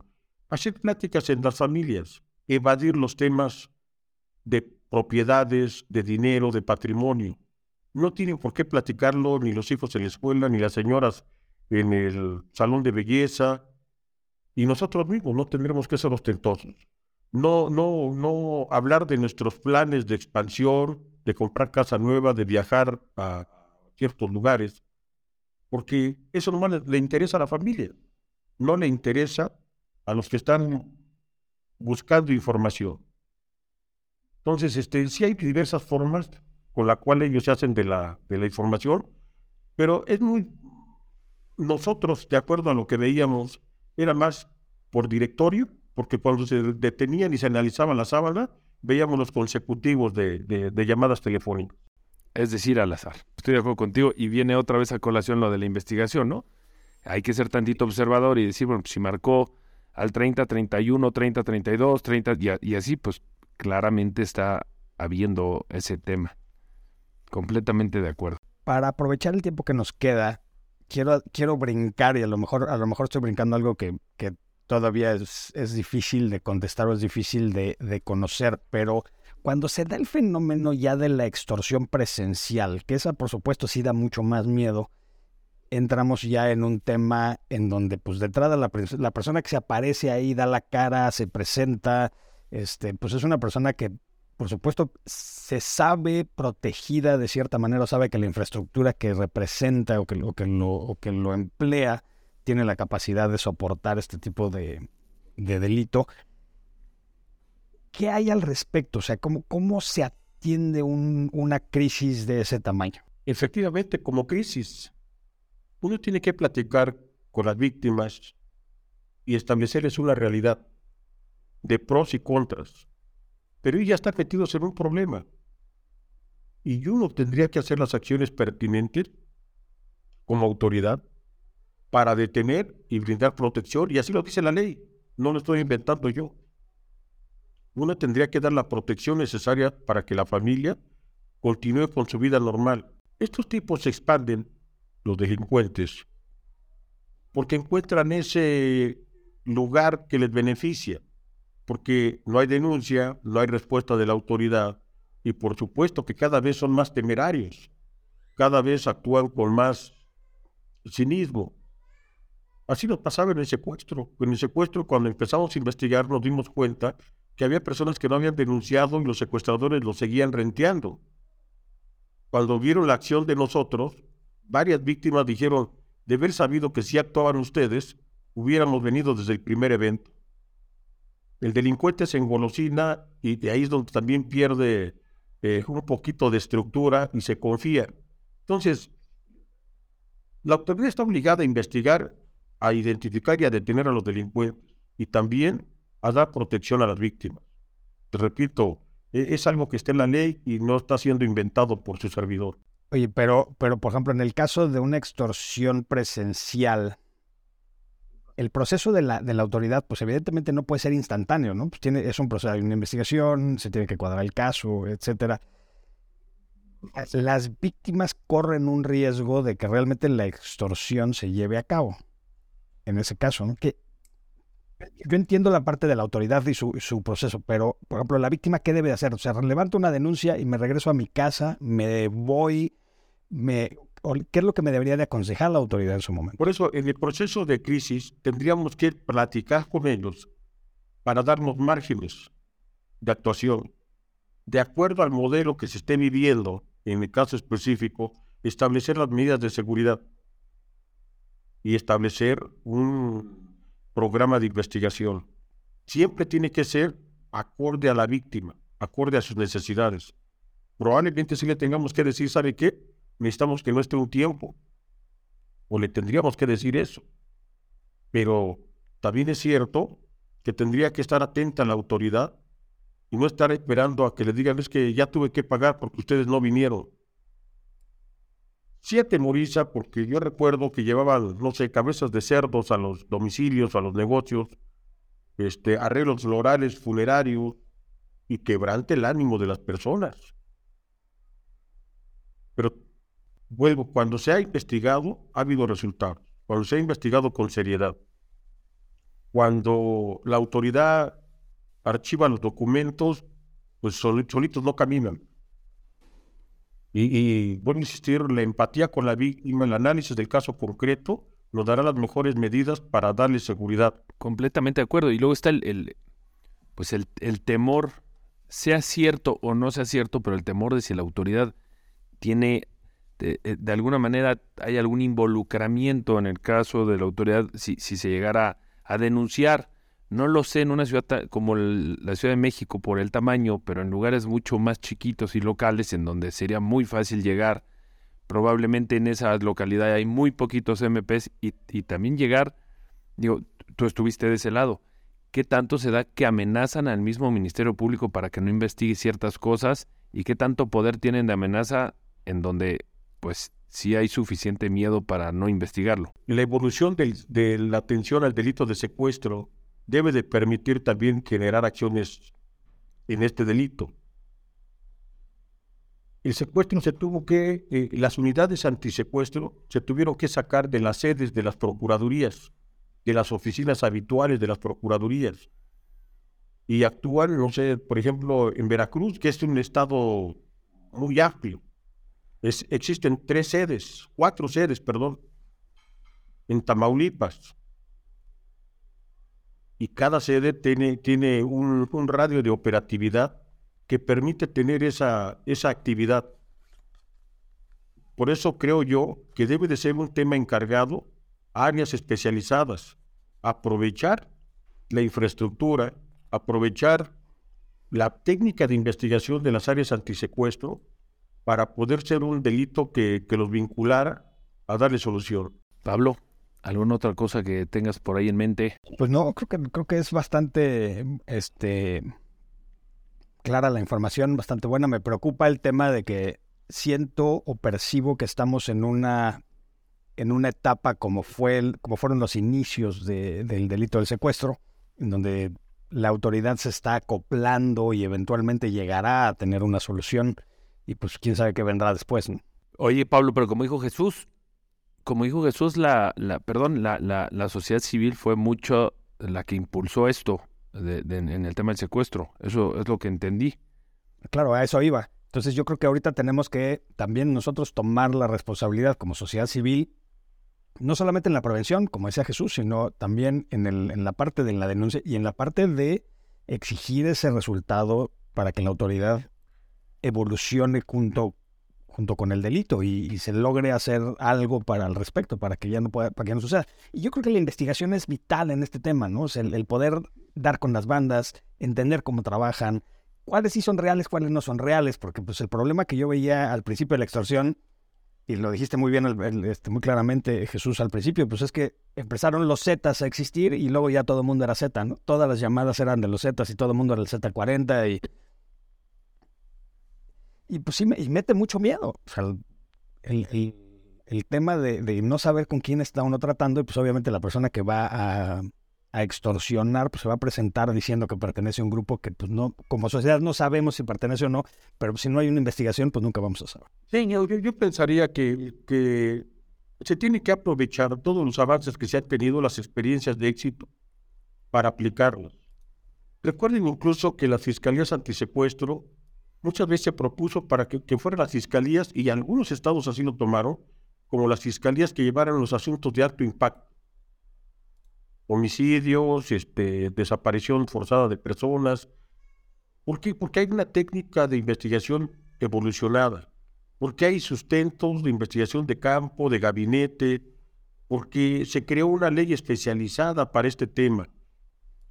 hacer pláticas en las familias, evadir los temas de propiedades, de dinero, de patrimonio. No tienen por qué platicarlo ni los hijos en la escuela, ni las señoras en el salón de belleza, y nosotros mismos no tendremos que ser ostentosos. No, no, no hablar de nuestros planes de expansión, de comprar casa nueva, de viajar a ciertos lugares, porque eso nomás le interesa a la familia, no le interesa a los que están buscando información. Entonces, este, sí hay diversas formas con las cuales ellos se hacen de la, de la información, pero es muy... Nosotros, de acuerdo a lo que veíamos, era más por directorio, porque cuando se detenían y se analizaban la sábana, veíamos los consecutivos de, de, llamadas telefónicas. Es decir, al azar. Estoy de acuerdo contigo y viene otra vez a colación lo de la investigación, ¿no? Hay que ser tantito observador y decir, bueno, pues si marcó al 30, 31, 30, 32, 30 y, y así, pues claramente está habiendo ese tema. Completamente de acuerdo. Para aprovechar el tiempo que nos queda, quiero, quiero brincar y a lo mejor, a lo mejor estoy brincando algo que, que todavía es, es, difícil de contestar o es difícil de, de, conocer, pero cuando se da el fenómeno ya de la extorsión presencial, que esa por supuesto sí da mucho más miedo, entramos ya en un tema en donde pues de entrada la, la persona que se aparece ahí da la cara, se presenta, este, pues es una persona que por supuesto se sabe protegida de cierta manera, sabe que la infraestructura que representa o que, o que, lo, o que lo emplea tiene la capacidad de soportar este tipo de, delito. ¿Qué hay al respecto? O sea, ¿cómo, cómo se atiende una crisis de ese tamaño? Efectivamente, como crisis, uno tiene que platicar con las víctimas y establecerles una realidad de pros y contras. Pero ellos ya están metidos en un problema. Y uno tendría que hacer las acciones pertinentes como autoridad para detener y brindar protección, y así lo dice la ley, no lo estoy inventando yo. Uno tendría que dar la protección necesaria para que la familia continúe con su vida normal. Estos tipos se expanden, los delincuentes, porque encuentran ese lugar que les beneficia, porque no hay denuncia, no hay respuesta de la autoridad, y por supuesto que cada vez son más temerarios, cada vez actúan con más cinismo, Así nos pasaba en el secuestro. En el secuestro, cuando empezamos a investigar, nos dimos cuenta que había personas que no habían denunciado y los secuestradores los seguían renteando. Cuando vieron la acción de nosotros, varias víctimas dijeron, de haber sabido que si actuaban ustedes, hubiéramos venido desde el primer evento. El delincuente se engolosina y de ahí es donde también pierde eh, un poquito de estructura y se confía. Entonces, la autoridad está obligada a investigar a identificar y a detener a los delincuentes y también a dar protección a las víctimas. Te repito, e, es algo que está en la ley y no está siendo inventado por su servidor. Oye, pero, pero por ejemplo, en el caso de una extorsión presencial, el proceso de la, de autoridad, pues evidentemente no puede ser instantáneo, ¿no? Pues tiene, es un proceso, hay una investigación, se tiene que cuadrar el caso, etcétera. Las víctimas corren un riesgo de que realmente la extorsión se lleve a cabo en ese caso, ¿no? Que yo entiendo la parte de la autoridad y su, proceso, pero, por ejemplo, la víctima, ¿qué debe hacer? O sea, levanto una denuncia y me regreso a mi casa, me voy, me, ¿qué es lo que me debería de aconsejar la autoridad en su momento? Por eso, en el proceso de crisis, tendríamos que platicar con ellos para darnos márgenes de actuación. De acuerdo al modelo que se esté viviendo, en el caso específico, establecer las medidas de seguridad y establecer un programa de investigación. Siempre tiene que ser acorde a la víctima, acorde a sus necesidades. Probablemente si le tengamos que decir, ¿sabe qué? Necesitamos que no esté un tiempo. O le tendríamos que decir eso. Pero también es cierto que tendría que estar atenta a la autoridad y no estar esperando a que le digan es que ya tuve que pagar porque ustedes no vinieron. sí atemoriza porque yo recuerdo que llevaban, no sé, cabezas de cerdos a los domicilios, a los negocios, este, arreglos florales, funerarios, y quebrante el ánimo de las personas. Pero vuelvo, cuando se ha investigado, ha habido resultados. Cuando se ha investigado con seriedad. Cuando la autoridad archiva los documentos, pues solitos no caminan. Y, y a insistir, la empatía con la víctima, el análisis del caso concreto, nos dará las mejores medidas para darle seguridad. Completamente de acuerdo. Y luego está el, pues el, el, temor, sea cierto o no sea cierto, pero el temor de si la autoridad tiene, de, eh, alguna manera, hay algún involucramiento en el caso de la autoridad, si, si se llegara a denunciar no lo sé en una ciudad como la Ciudad de México por el tamaño, pero en lugares mucho más chiquitos y locales en donde sería muy fácil llegar. Probablemente en esa localidad hay muy poquitos MPs y, y también llegar, digo, tú estuviste de ese lado. ¿Qué tanto se da que amenazan al mismo Ministerio Público para que no investigue ciertas cosas? ¿Y qué tanto poder tienen de amenaza en donde, pues, sí hay suficiente miedo para no investigarlo? La evolución de la atención al delito de secuestro debe de permitir también generar acciones en este delito. El secuestro se tuvo que, eh, las unidades antisecuestro se tuvieron que sacar de las sedes de las procuradurías, de las oficinas habituales de las procuradurías. Y actúan, no sé, por ejemplo, en Veracruz, que es un estado muy amplio. Existen tres sedes, cuatro sedes, perdón. En Tamaulipas, y cada sede tiene, tiene un, radio de operatividad que permite tener esa, esa actividad. Por eso creo yo que debe de ser un tema encargado áreas especializadas, aprovechar la infraestructura, aprovechar la técnica de investigación de las áreas antisecuestro para poder ser un delito que, que los vinculara a darle solución. Pablo. ¿Alguna otra cosa que tengas por ahí en mente? Pues no, creo que, creo que es bastante este, clara la información, bastante buena. Me preocupa el tema de que siento o percibo que estamos en una, en una etapa como, fue como fueron los inicios del delito del secuestro, en donde la autoridad se está acoplando y eventualmente llegará a tener una solución y pues quién sabe qué vendrá después. Oye Pablo, pero como dijo Jesús, como dijo Jesús, la, la perdón, la, la, la, sociedad civil fue mucho la que impulsó esto en el tema del secuestro. Eso es lo que entendí. Claro, a eso iba. Entonces yo creo que ahorita tenemos que también nosotros tomar la responsabilidad como sociedad civil, no solamente en la prevención, como decía Jesús, sino también en, el, en la parte de la denuncia y en la parte de exigir ese resultado para que la autoridad evolucione junto junto con el delito y, se logre hacer algo para el respecto, para que ya no pueda, para que no suceda. Y yo creo que la investigación es vital en este tema, ¿no? el, poder dar con las bandas, entender cómo trabajan, cuáles sí son reales, cuáles no son reales, porque pues el problema que yo veía al principio de la extorsión, y lo dijiste muy bien, este, muy claramente Jesús al principio, pues es que empezaron los Zetas a existir y luego ya todo el mundo era Z, ¿no? Todas las llamadas eran de los Zetas y todo el mundo era el Z40 y y pues sí, y mete mucho miedo. O sea, el, el, tema de, de, no saber con quién está uno tratando, y pues obviamente la persona que va a, a, extorsionar, pues se va a presentar diciendo que pertenece a un grupo que pues no, como sociedad no sabemos si pertenece o no, pero si no hay una investigación, pues nunca vamos a saber. Sí, yo, yo pensaría que, que se tiene que aprovechar todos los avances que se han tenido, las experiencias de éxito, para aplicarlos. Recuerden incluso que las fiscalías antisecuestro muchas veces se propuso para que, fueran las fiscalías, y algunos estados así lo tomaron, como las fiscalías que llevaran los asuntos de alto impacto. Homicidios, este, desaparición forzada de personas. ¿Por qué? Porque hay una técnica de investigación evolucionada. Porque hay sustentos de investigación de campo, de gabinete, porque se creó una ley especializada para este tema.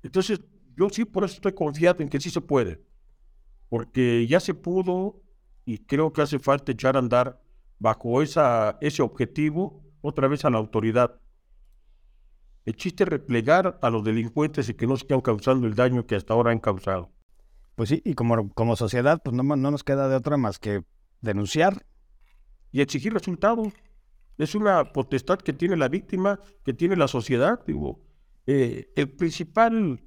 Entonces, yo sí por eso estoy confiado en que sí se puede porque ya se pudo y creo que hace falta echar a andar bajo esa, ese objetivo otra vez a la autoridad. El chiste es replegar a los delincuentes y que no sigan causando el daño que hasta ahora han causado. Pues sí, y como, como sociedad, pues no, no nos queda de otra más que denunciar. Y exigir resultados. Es una potestad que tiene la víctima, que tiene la sociedad. Digo, eh, el principal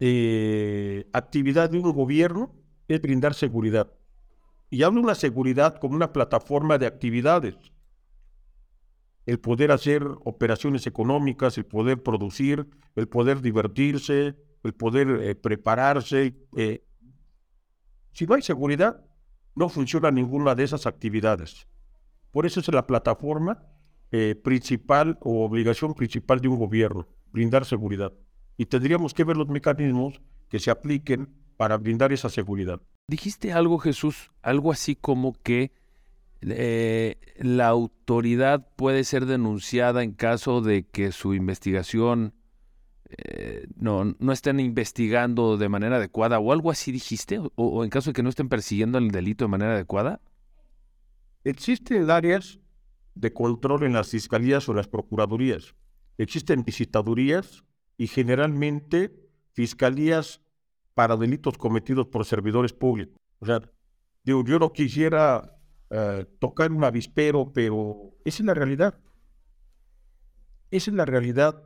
eh, actividad de un gobierno es brindar seguridad. Y hablo de una seguridad como una plataforma de actividades. El poder hacer operaciones económicas, el poder producir, el poder divertirse, el poder eh, prepararse. Eh. Si no hay seguridad, no funciona ninguna de esas actividades. Por eso es la plataforma principal o obligación principal de un gobierno, brindar seguridad. Y tendríamos que ver los mecanismos que se apliquen para brindar esa seguridad. Dijiste algo, Jesús, algo así como que eh, la autoridad puede ser denunciada en caso de que su investigación eh, no, no estén investigando de manera adecuada o algo así dijiste, o, en caso de que no estén persiguiendo el delito de manera adecuada. Existen áreas de control en las fiscalías o las procuradurías. Existen visitadurías y generalmente fiscalías para delitos cometidos por servidores públicos. O sea, yo no quisiera eh, tocar un avispero, pero esa es la realidad. Esa es la realidad.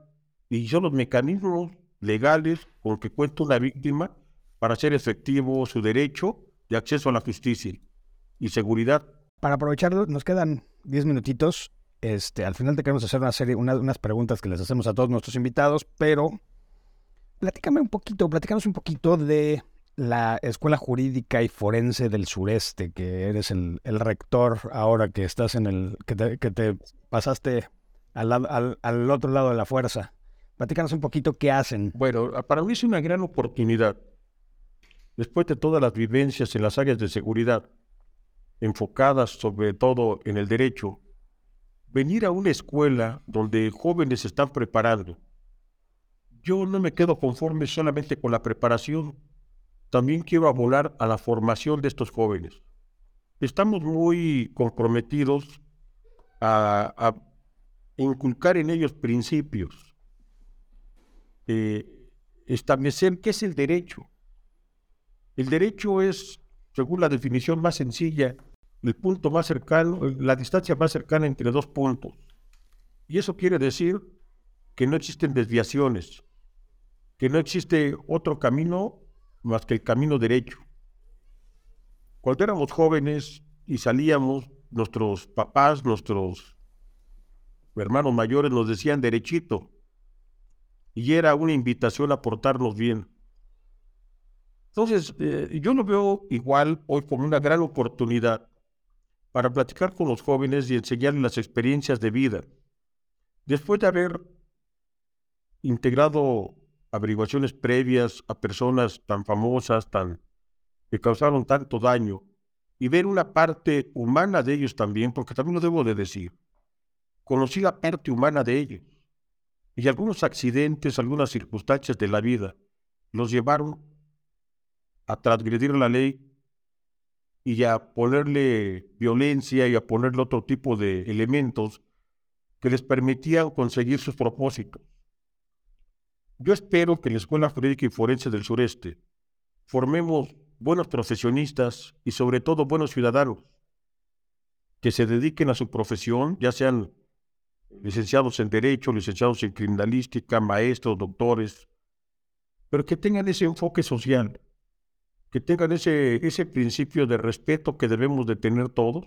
Y son los mecanismos legales con que cuenta una víctima para hacer efectivo su derecho de acceso a la justicia y seguridad. Para aprovecharlo, nos quedan 10 minutitos. Este, al final te queremos hacer una serie, unas preguntas que les hacemos a todos nuestros invitados, pero platícame un poquito, platícanos un poquito de la Escuela Jurídica y Forense del Sureste, que eres el, rector ahora que estás en el, que te, pasaste al, al, otro lado de la fuerza. Platícanos un poquito qué hacen. Bueno, para mí es una gran oportunidad, después de todas las vivencias en las áreas de seguridad, enfocadas sobre todo en el derecho, venir a una escuela donde jóvenes están preparando yo no me quedo conforme solamente con la preparación, también quiero abonar a la formación de estos jóvenes. Estamos muy comprometidos a, inculcar en ellos principios, eh, establecer qué es el derecho. El derecho es, según la definición más sencilla, el punto más cercano, la distancia más cercana entre dos puntos. Y eso quiere decir que no existen desviaciones, que no existe otro camino más que el camino derecho. Cuando éramos jóvenes y salíamos, nuestros papás, nuestros hermanos mayores nos decían derechito, y era una invitación a portarnos bien. Entonces, eh, yo lo veo igual hoy como una gran oportunidad para platicar con los jóvenes y enseñarles las experiencias de vida. Después de haber integrado averiguaciones previas a personas tan famosas, tan que causaron tanto daño, y ver una parte humana de ellos también, porque también lo debo de decir. Conocí la parte humana de ellos. Y algunos accidentes, algunas circunstancias de la vida los llevaron a transgredir la ley y a ponerle violencia y a ponerle otro tipo de elementos que les permitían conseguir sus propósitos. Yo espero que en la Escuela Jurídica y Forense del Sureste formemos buenos profesionistas y sobre todo buenos ciudadanos que se dediquen a su profesión, ya sean licenciados en Derecho, licenciados en Criminalística, maestros, doctores, pero que tengan ese enfoque social, que tengan ese, ese principio de respeto que debemos de tener todos,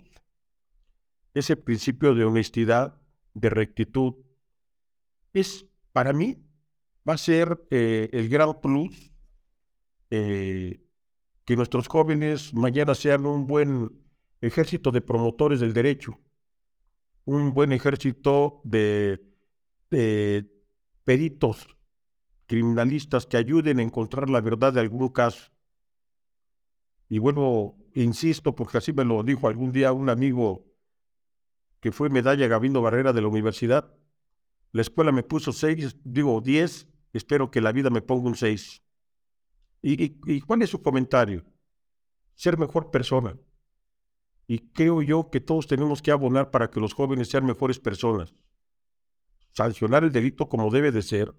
ese principio de honestidad, de rectitud. Es, para mí, va a ser eh, el gran plus eh, que nuestros jóvenes mañana sean un buen ejército de promotores del derecho, un buen ejército de, peritos criminalistas que ayuden a encontrar la verdad de algún caso. Y bueno, insisto, porque así me lo dijo algún día un amigo que fue medalla Gavino Barrera de la universidad. La escuela me puso seis, digo diez, espero que la vida me ponga un 6. ¿Y, cuál es su comentario? Ser mejor persona. Y creo yo que todos tenemos que abonar para que los jóvenes sean mejores personas. Sancionar el delito como debe de ser,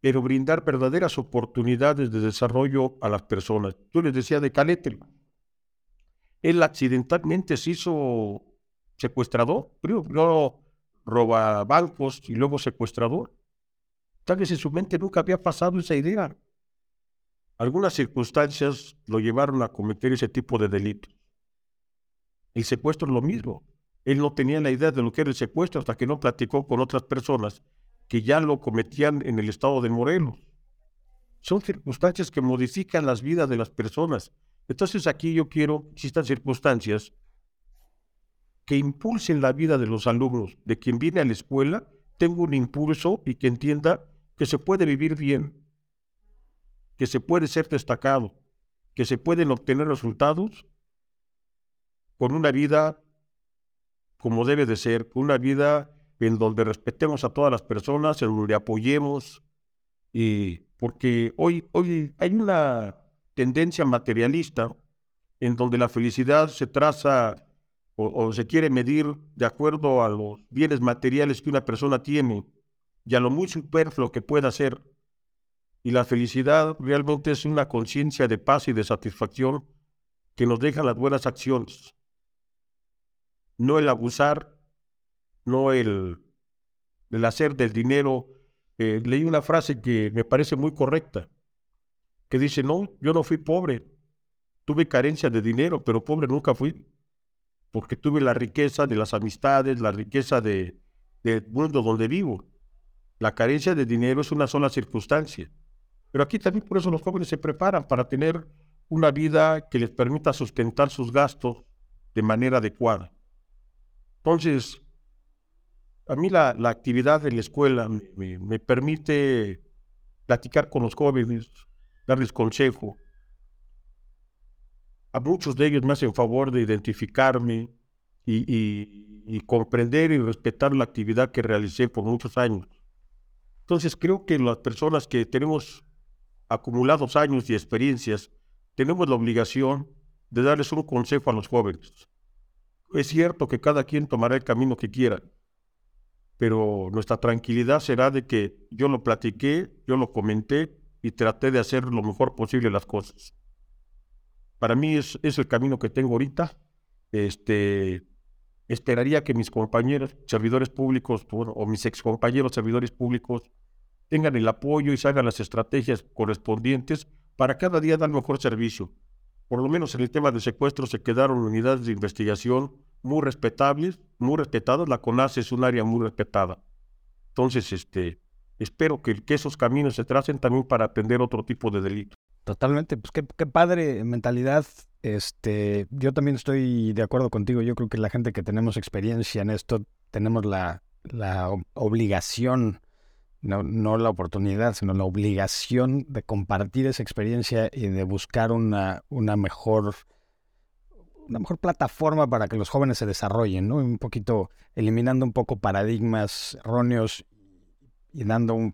pero brindar verdaderas oportunidades de desarrollo a las personas. Yo les decía de Calete. Él accidentalmente se hizo secuestrador, primero roba bancos y luego secuestrador. Tal vez en su mente nunca había pasado esa idea. Algunas circunstancias lo llevaron a cometer ese tipo de delitos. El secuestro es lo mismo. Él no tenía la idea de lo que era el secuestro hasta que no platicó con otras personas que ya lo cometían en el estado de Morelos. Son circunstancias que modifican las vidas de las personas. Entonces aquí yo quiero que existan circunstancias que impulsen la vida de los alumnos, de quien viene a la escuela, tenga un impulso y que entienda que se puede vivir bien, que se puede ser destacado, que se pueden obtener resultados con una vida como debe de ser, con una vida en donde respetemos a todas las personas, en donde apoyemos, y porque hoy, hoy hay una tendencia materialista en donde la felicidad se traza o, se quiere medir de acuerdo a los bienes materiales que una persona tiene y a lo muy superfluo que pueda ser. Y la felicidad realmente es una conciencia de paz y de satisfacción que nos dejan las buenas acciones. No el abusar, no el, el hacer del dinero. Eh, leí una frase que me parece muy correcta, que dice, no, yo no fui pobre, tuve carencia de dinero, pero pobre nunca fui, porque tuve la riqueza de las amistades, la riqueza de, del mundo donde vivo. La carencia de dinero es una sola circunstancia. Pero aquí también por eso los jóvenes se preparan para tener una vida que les permita sustentar sus gastos de manera adecuada. Entonces, a mí la, actividad de la escuela me, me, permite platicar con los jóvenes, darles consejo. A muchos de ellos me hacen favor de identificarme y, y, y comprender y respetar la actividad que realicé por muchos años. Entonces creo que las personas que tenemos acumulados años y experiencias, tenemos la obligación de darles un consejo a los jóvenes. Es cierto que cada quien tomará el camino que quiera, pero nuestra tranquilidad será de que yo lo platiqué, yo lo comenté y traté de hacer lo mejor posible las cosas. Para mí es, es el camino que tengo ahorita. Este, esperaría que mis compañeros servidores públicos o mis excompañeros servidores públicos tengan el apoyo y se hagan las estrategias correspondientes para cada día dar mejor servicio. Por lo menos en el tema de secuestro se quedaron unidades de investigación muy respetables, muy respetadas. La CONAS es un área muy respetada. Entonces, este, espero que, esos caminos se tracen también para atender otro tipo de delito. Totalmente, pues qué, qué, padre mentalidad. Este, yo también estoy de acuerdo contigo. Yo creo que la gente que tenemos experiencia en esto tenemos la, la obligación no, no la oportunidad, sino la obligación de compartir esa experiencia y de buscar una, una mejor una mejor plataforma para que los jóvenes se desarrollen, ¿no? Un poquito, eliminando un poco paradigmas erróneos y dando un,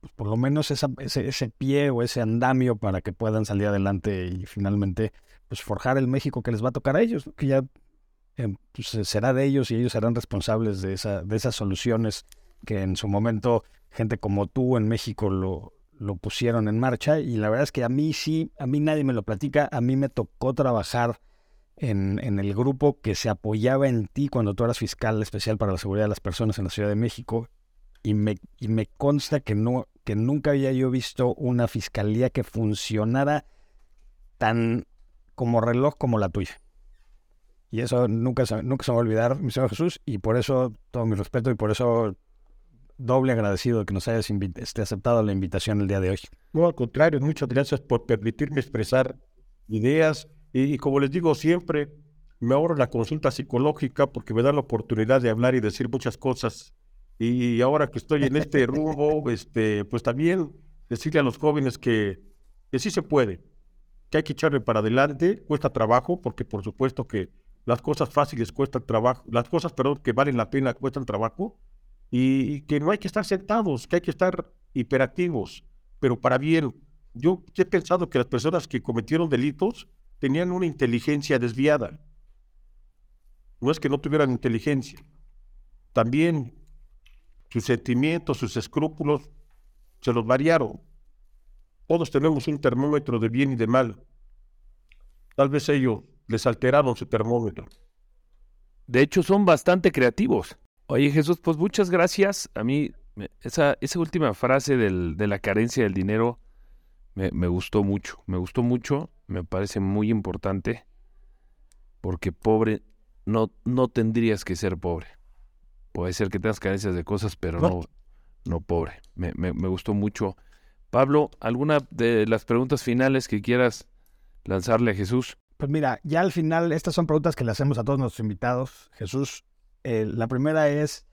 pues por lo menos esa, ese, ese, pie o ese andamio para que puedan salir adelante y finalmente pues forjar el México que les va a tocar a ellos, que ya eh, pues, será de ellos y ellos serán responsables de, esa, de esas soluciones que en su momento gente como tú en México lo, lo pusieron en marcha y la verdad es que a mí sí, a mí nadie me lo platica, a mí me tocó trabajar en, en, el grupo que se apoyaba en ti cuando tú eras fiscal especial para la seguridad de las personas en la Ciudad de México y me, y me consta que, no, que nunca había yo visto una fiscalía que funcionara tan como reloj como la tuya. Y eso nunca, nunca se va a olvidar, mi Señor Jesús, y por eso todo mi respeto y por eso doble agradecido de que nos hayas este, aceptado la invitación el día de hoy. No, al contrario, muchas gracias por permitirme expresar ideas y, y, como les digo siempre, me ahorro la consulta psicológica porque me da la oportunidad de hablar y decir muchas cosas. Y ahora que estoy en este rumbo, este, pues también decirle a los jóvenes que, que sí se puede, que hay que echarle para adelante, cuesta trabajo, porque por supuesto que las cosas fáciles cuestan trabajo, las cosas, perdón, que valen la pena cuestan trabajo, y que no hay que estar sentados, que hay que estar hiperactivos, pero para bien. Yo he pensado que las personas que cometieron delitos tenían una inteligencia desviada. No es que no tuvieran inteligencia. También sus sentimientos, sus escrúpulos se los variaron. Todos tenemos un termómetro de bien y de mal. Tal vez ellos les alteraron su termómetro. de hecho son bastante creativos. Oye Jesús, pues muchas gracias. A mí esa, esa última frase del, de la carencia del dinero me, me, gustó mucho, me gustó mucho, me parece muy importante, porque pobre, no, no tendrías que ser pobre. Puede ser que tengas carencias de cosas, pero no, no pobre. Me, me, me gustó mucho. Pablo, ¿alguna de las preguntas finales que quieras lanzarle a Jesús? Pues mira, ya al final, estas son preguntas que le hacemos a todos nuestros invitados. Jesús, eh, la primera es,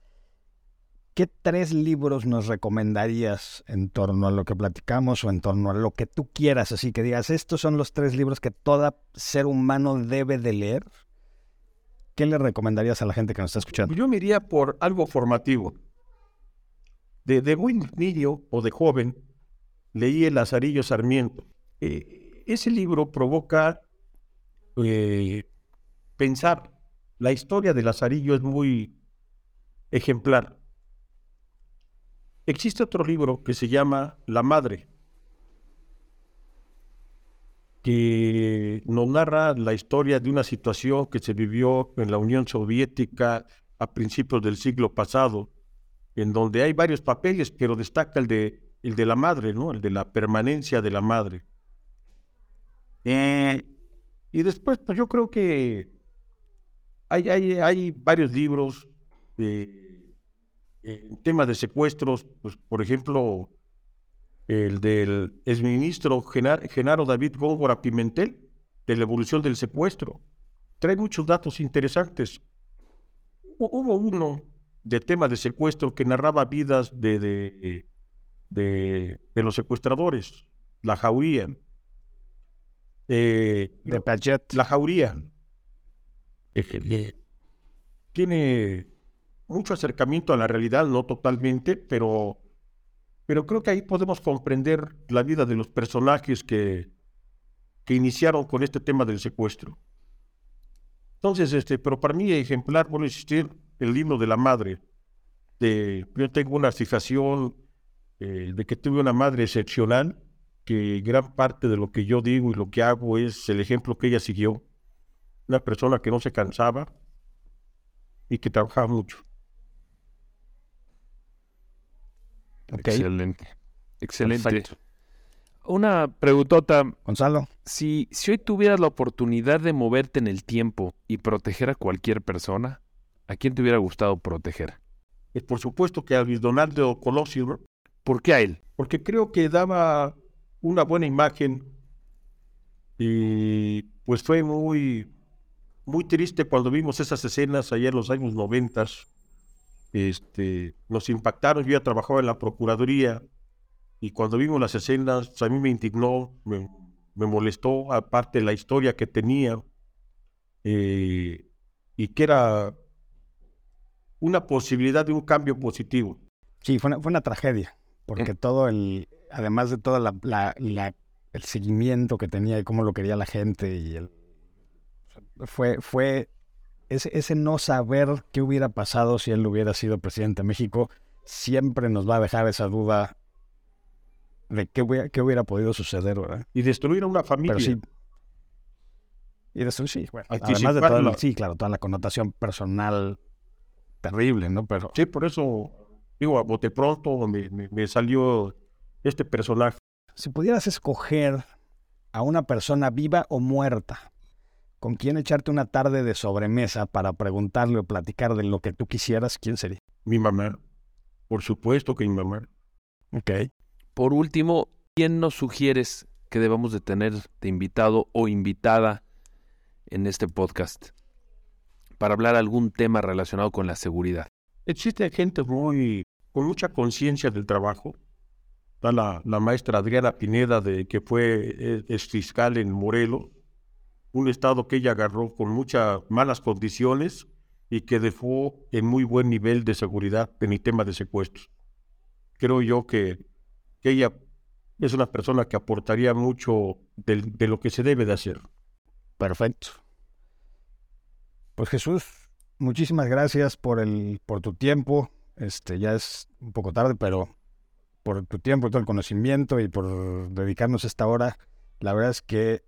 ¿qué tres libros nos recomendarías en torno a lo que platicamos o en torno a lo que tú quieras? Así que digas, estos son los tres libros que todo ser humano debe de leer. ¿Qué le recomendarías a la gente que nos está escuchando? Yo me iría por algo formativo. De, de muy niño o de joven, leí El Lazarillo Sarmiento. Eh, ese libro provoca eh, pensar. La historia de Lazarillo es muy ejemplar. Existe otro libro que se llama La Madre, que nos narra la historia de una situación que se vivió en la Unión Soviética a principios del siglo pasado, en donde hay varios papeles, pero destaca el de, el de la madre, ¿no? el de la permanencia de la madre. Eh, y después, pues yo creo que hay, hay, hay varios libros de temas de secuestros, pues por ejemplo, el del exministro Genaro David Góngora Pimentel, de la evolución del secuestro. Trae muchos datos interesantes. Hubo uno de temas de secuestro que narraba vidas de, de, de, de los secuestradores, la jauría. Eh, de Paget. La jauría. Tiene mucho acercamiento a la realidad, no totalmente, pero, pero creo que ahí podemos comprender la vida de los personajes que, que iniciaron con este tema del secuestro. Entonces, este, pero para mí ejemplar, bueno, existir el libro de la madre. De, yo tengo una fijación eh, de que tuve una madre excepcional, que gran parte de lo que yo digo y lo que hago es el ejemplo que ella siguió. Una persona que no se cansaba y que trabajaba mucho. Excelente. Excelente. Una preguntota. Gonzalo. Si, si hoy tuvieras la oportunidad de moverte en el tiempo y proteger a cualquier persona, ¿a quién te hubiera gustado proteger? Es por supuesto que a Luis Donaldo Colosio. ¿Por qué a él? Porque creo que daba una buena imagen y pues fue muy, muy triste cuando vimos esas escenas allá en los años noventas. Este, nos impactaron, yo ya trabajaba en la Procuraduría y cuando vimos las escenas a mí me indignó, me, molestó, aparte la historia que tenía eh, y que era una posibilidad de un cambio positivo. Sí, fue una, fue una tragedia, porque todo el, además de todo la, el seguimiento que tenía y cómo lo quería la gente y el, fue, fue ese, ese, no saber qué hubiera pasado si él hubiera sido presidente de México, siempre nos va a dejar esa duda de qué hubiera, qué hubiera podido suceder, ¿verdad? Y destruir a una familia. sí. Y destruir, sí, bueno, además de todo, sí, claro, toda la connotación personal terrible, ¿no? Pero... Sí, por eso, digo, a bote pronto me, me salió este personaje. Si pudieras escoger a una persona viva o muerta, con quien echarte una tarde de sobremesa para preguntarle o platicar de lo que tú quisieras, ¿quién sería? Mi mamá. Por supuesto que mi mamá. Ok. Por último, ¿quién nos sugieres que debamos de tener de invitado o invitada en este podcast para hablar algún tema relacionado con la seguridad? Existe gente muy con mucha conciencia del trabajo, Está la, maestra Adriana Pineda, de, que fue eh, es, fiscal en Morelos, un estado que ella agarró con muchas malas condiciones y que dejó en muy buen nivel de seguridad en el tema de secuestros. Creo yo que, ella es una persona que aportaría mucho de, lo que se debe de hacer. Perfecto. Pues Jesús, muchísimas gracias por el, por tu tiempo. Este ya es un poco tarde, pero por tu tiempo, todo el conocimiento y por dedicarnos esta hora. La verdad es que,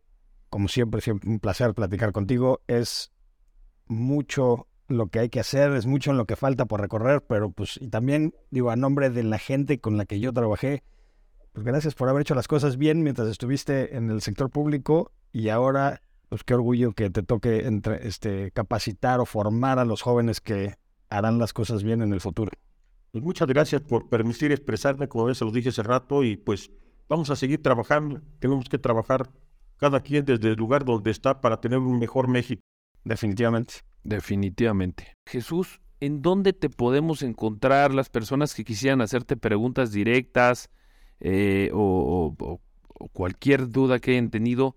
como siempre, siempre un placer platicar contigo. Es mucho lo que hay que hacer, es mucho en lo que falta por recorrer, pero pues, y también digo, a nombre de la gente con la que yo trabajé, pues gracias por haber hecho las cosas bien mientras estuviste en el sector público y ahora, pues qué orgullo que te toque entre, este, capacitar o formar a los jóvenes que harán las cosas bien en el futuro. Pues muchas gracias por permitir expresarme, como ya se lo dije hace rato, y pues vamos a seguir trabajando. Tenemos que trabajar cada quien desde el lugar donde está para tener un mejor México. Definitivamente. Definitivamente. Jesús, ¿en dónde te podemos encontrar las personas que quisieran hacerte preguntas directas eh, o, cualquier duda que hayan tenido?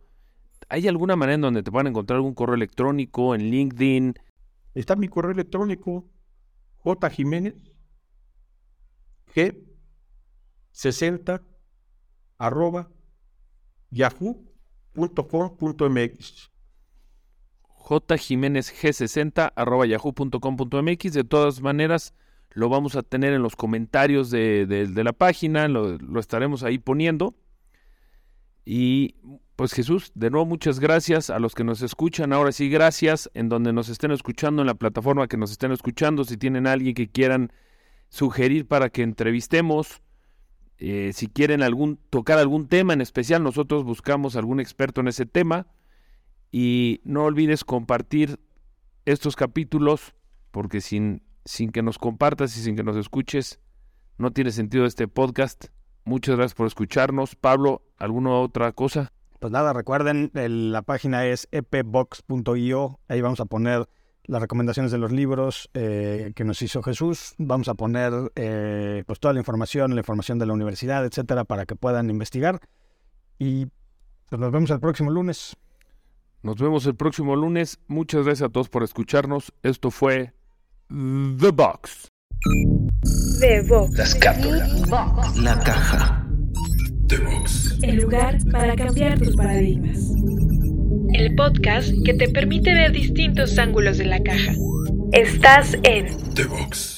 ¿Hay alguna manera en donde te puedan encontrar algún correo electrónico, en LinkedIn? Está mi correo electrónico, J. Jiménez, G, 60, arroba, yahoo.com.mx jjiménezg60 De todas maneras, lo vamos a tener en los comentarios de, la página, lo, lo, estaremos ahí poniendo. Y pues Jesús, de nuevo muchas gracias a los que nos escuchan. Ahora sí, gracias en donde nos estén escuchando, en la plataforma que nos estén escuchando. Si tienen alguien que quieran sugerir para que entrevistemos, eh, si quieren algún, tocar algún tema en especial, nosotros buscamos algún experto en ese tema. Y no olvides compartir estos capítulos, porque sin, sin que nos compartas y sin que nos escuches, no tiene sentido este podcast. Muchas gracias por escucharnos. Pablo, ¿alguna otra cosa? Pues nada, recuerden, la página es epbox.io. Ahí vamos a poner las recomendaciones de los libros eh, que nos hizo Jesús. Vamos a poner eh, pues toda la información, la información de la universidad, etcétera, para que puedan investigar. Y pues nos vemos el próximo lunes. Nos vemos el próximo lunes. Muchas gracias a todos por escucharnos. Esto fue The Box. The Box. La La caja. The Box. El lugar para cambiar tus paradigmas el podcast que te permite ver distintos ángulos de la caja. Estás en The Box.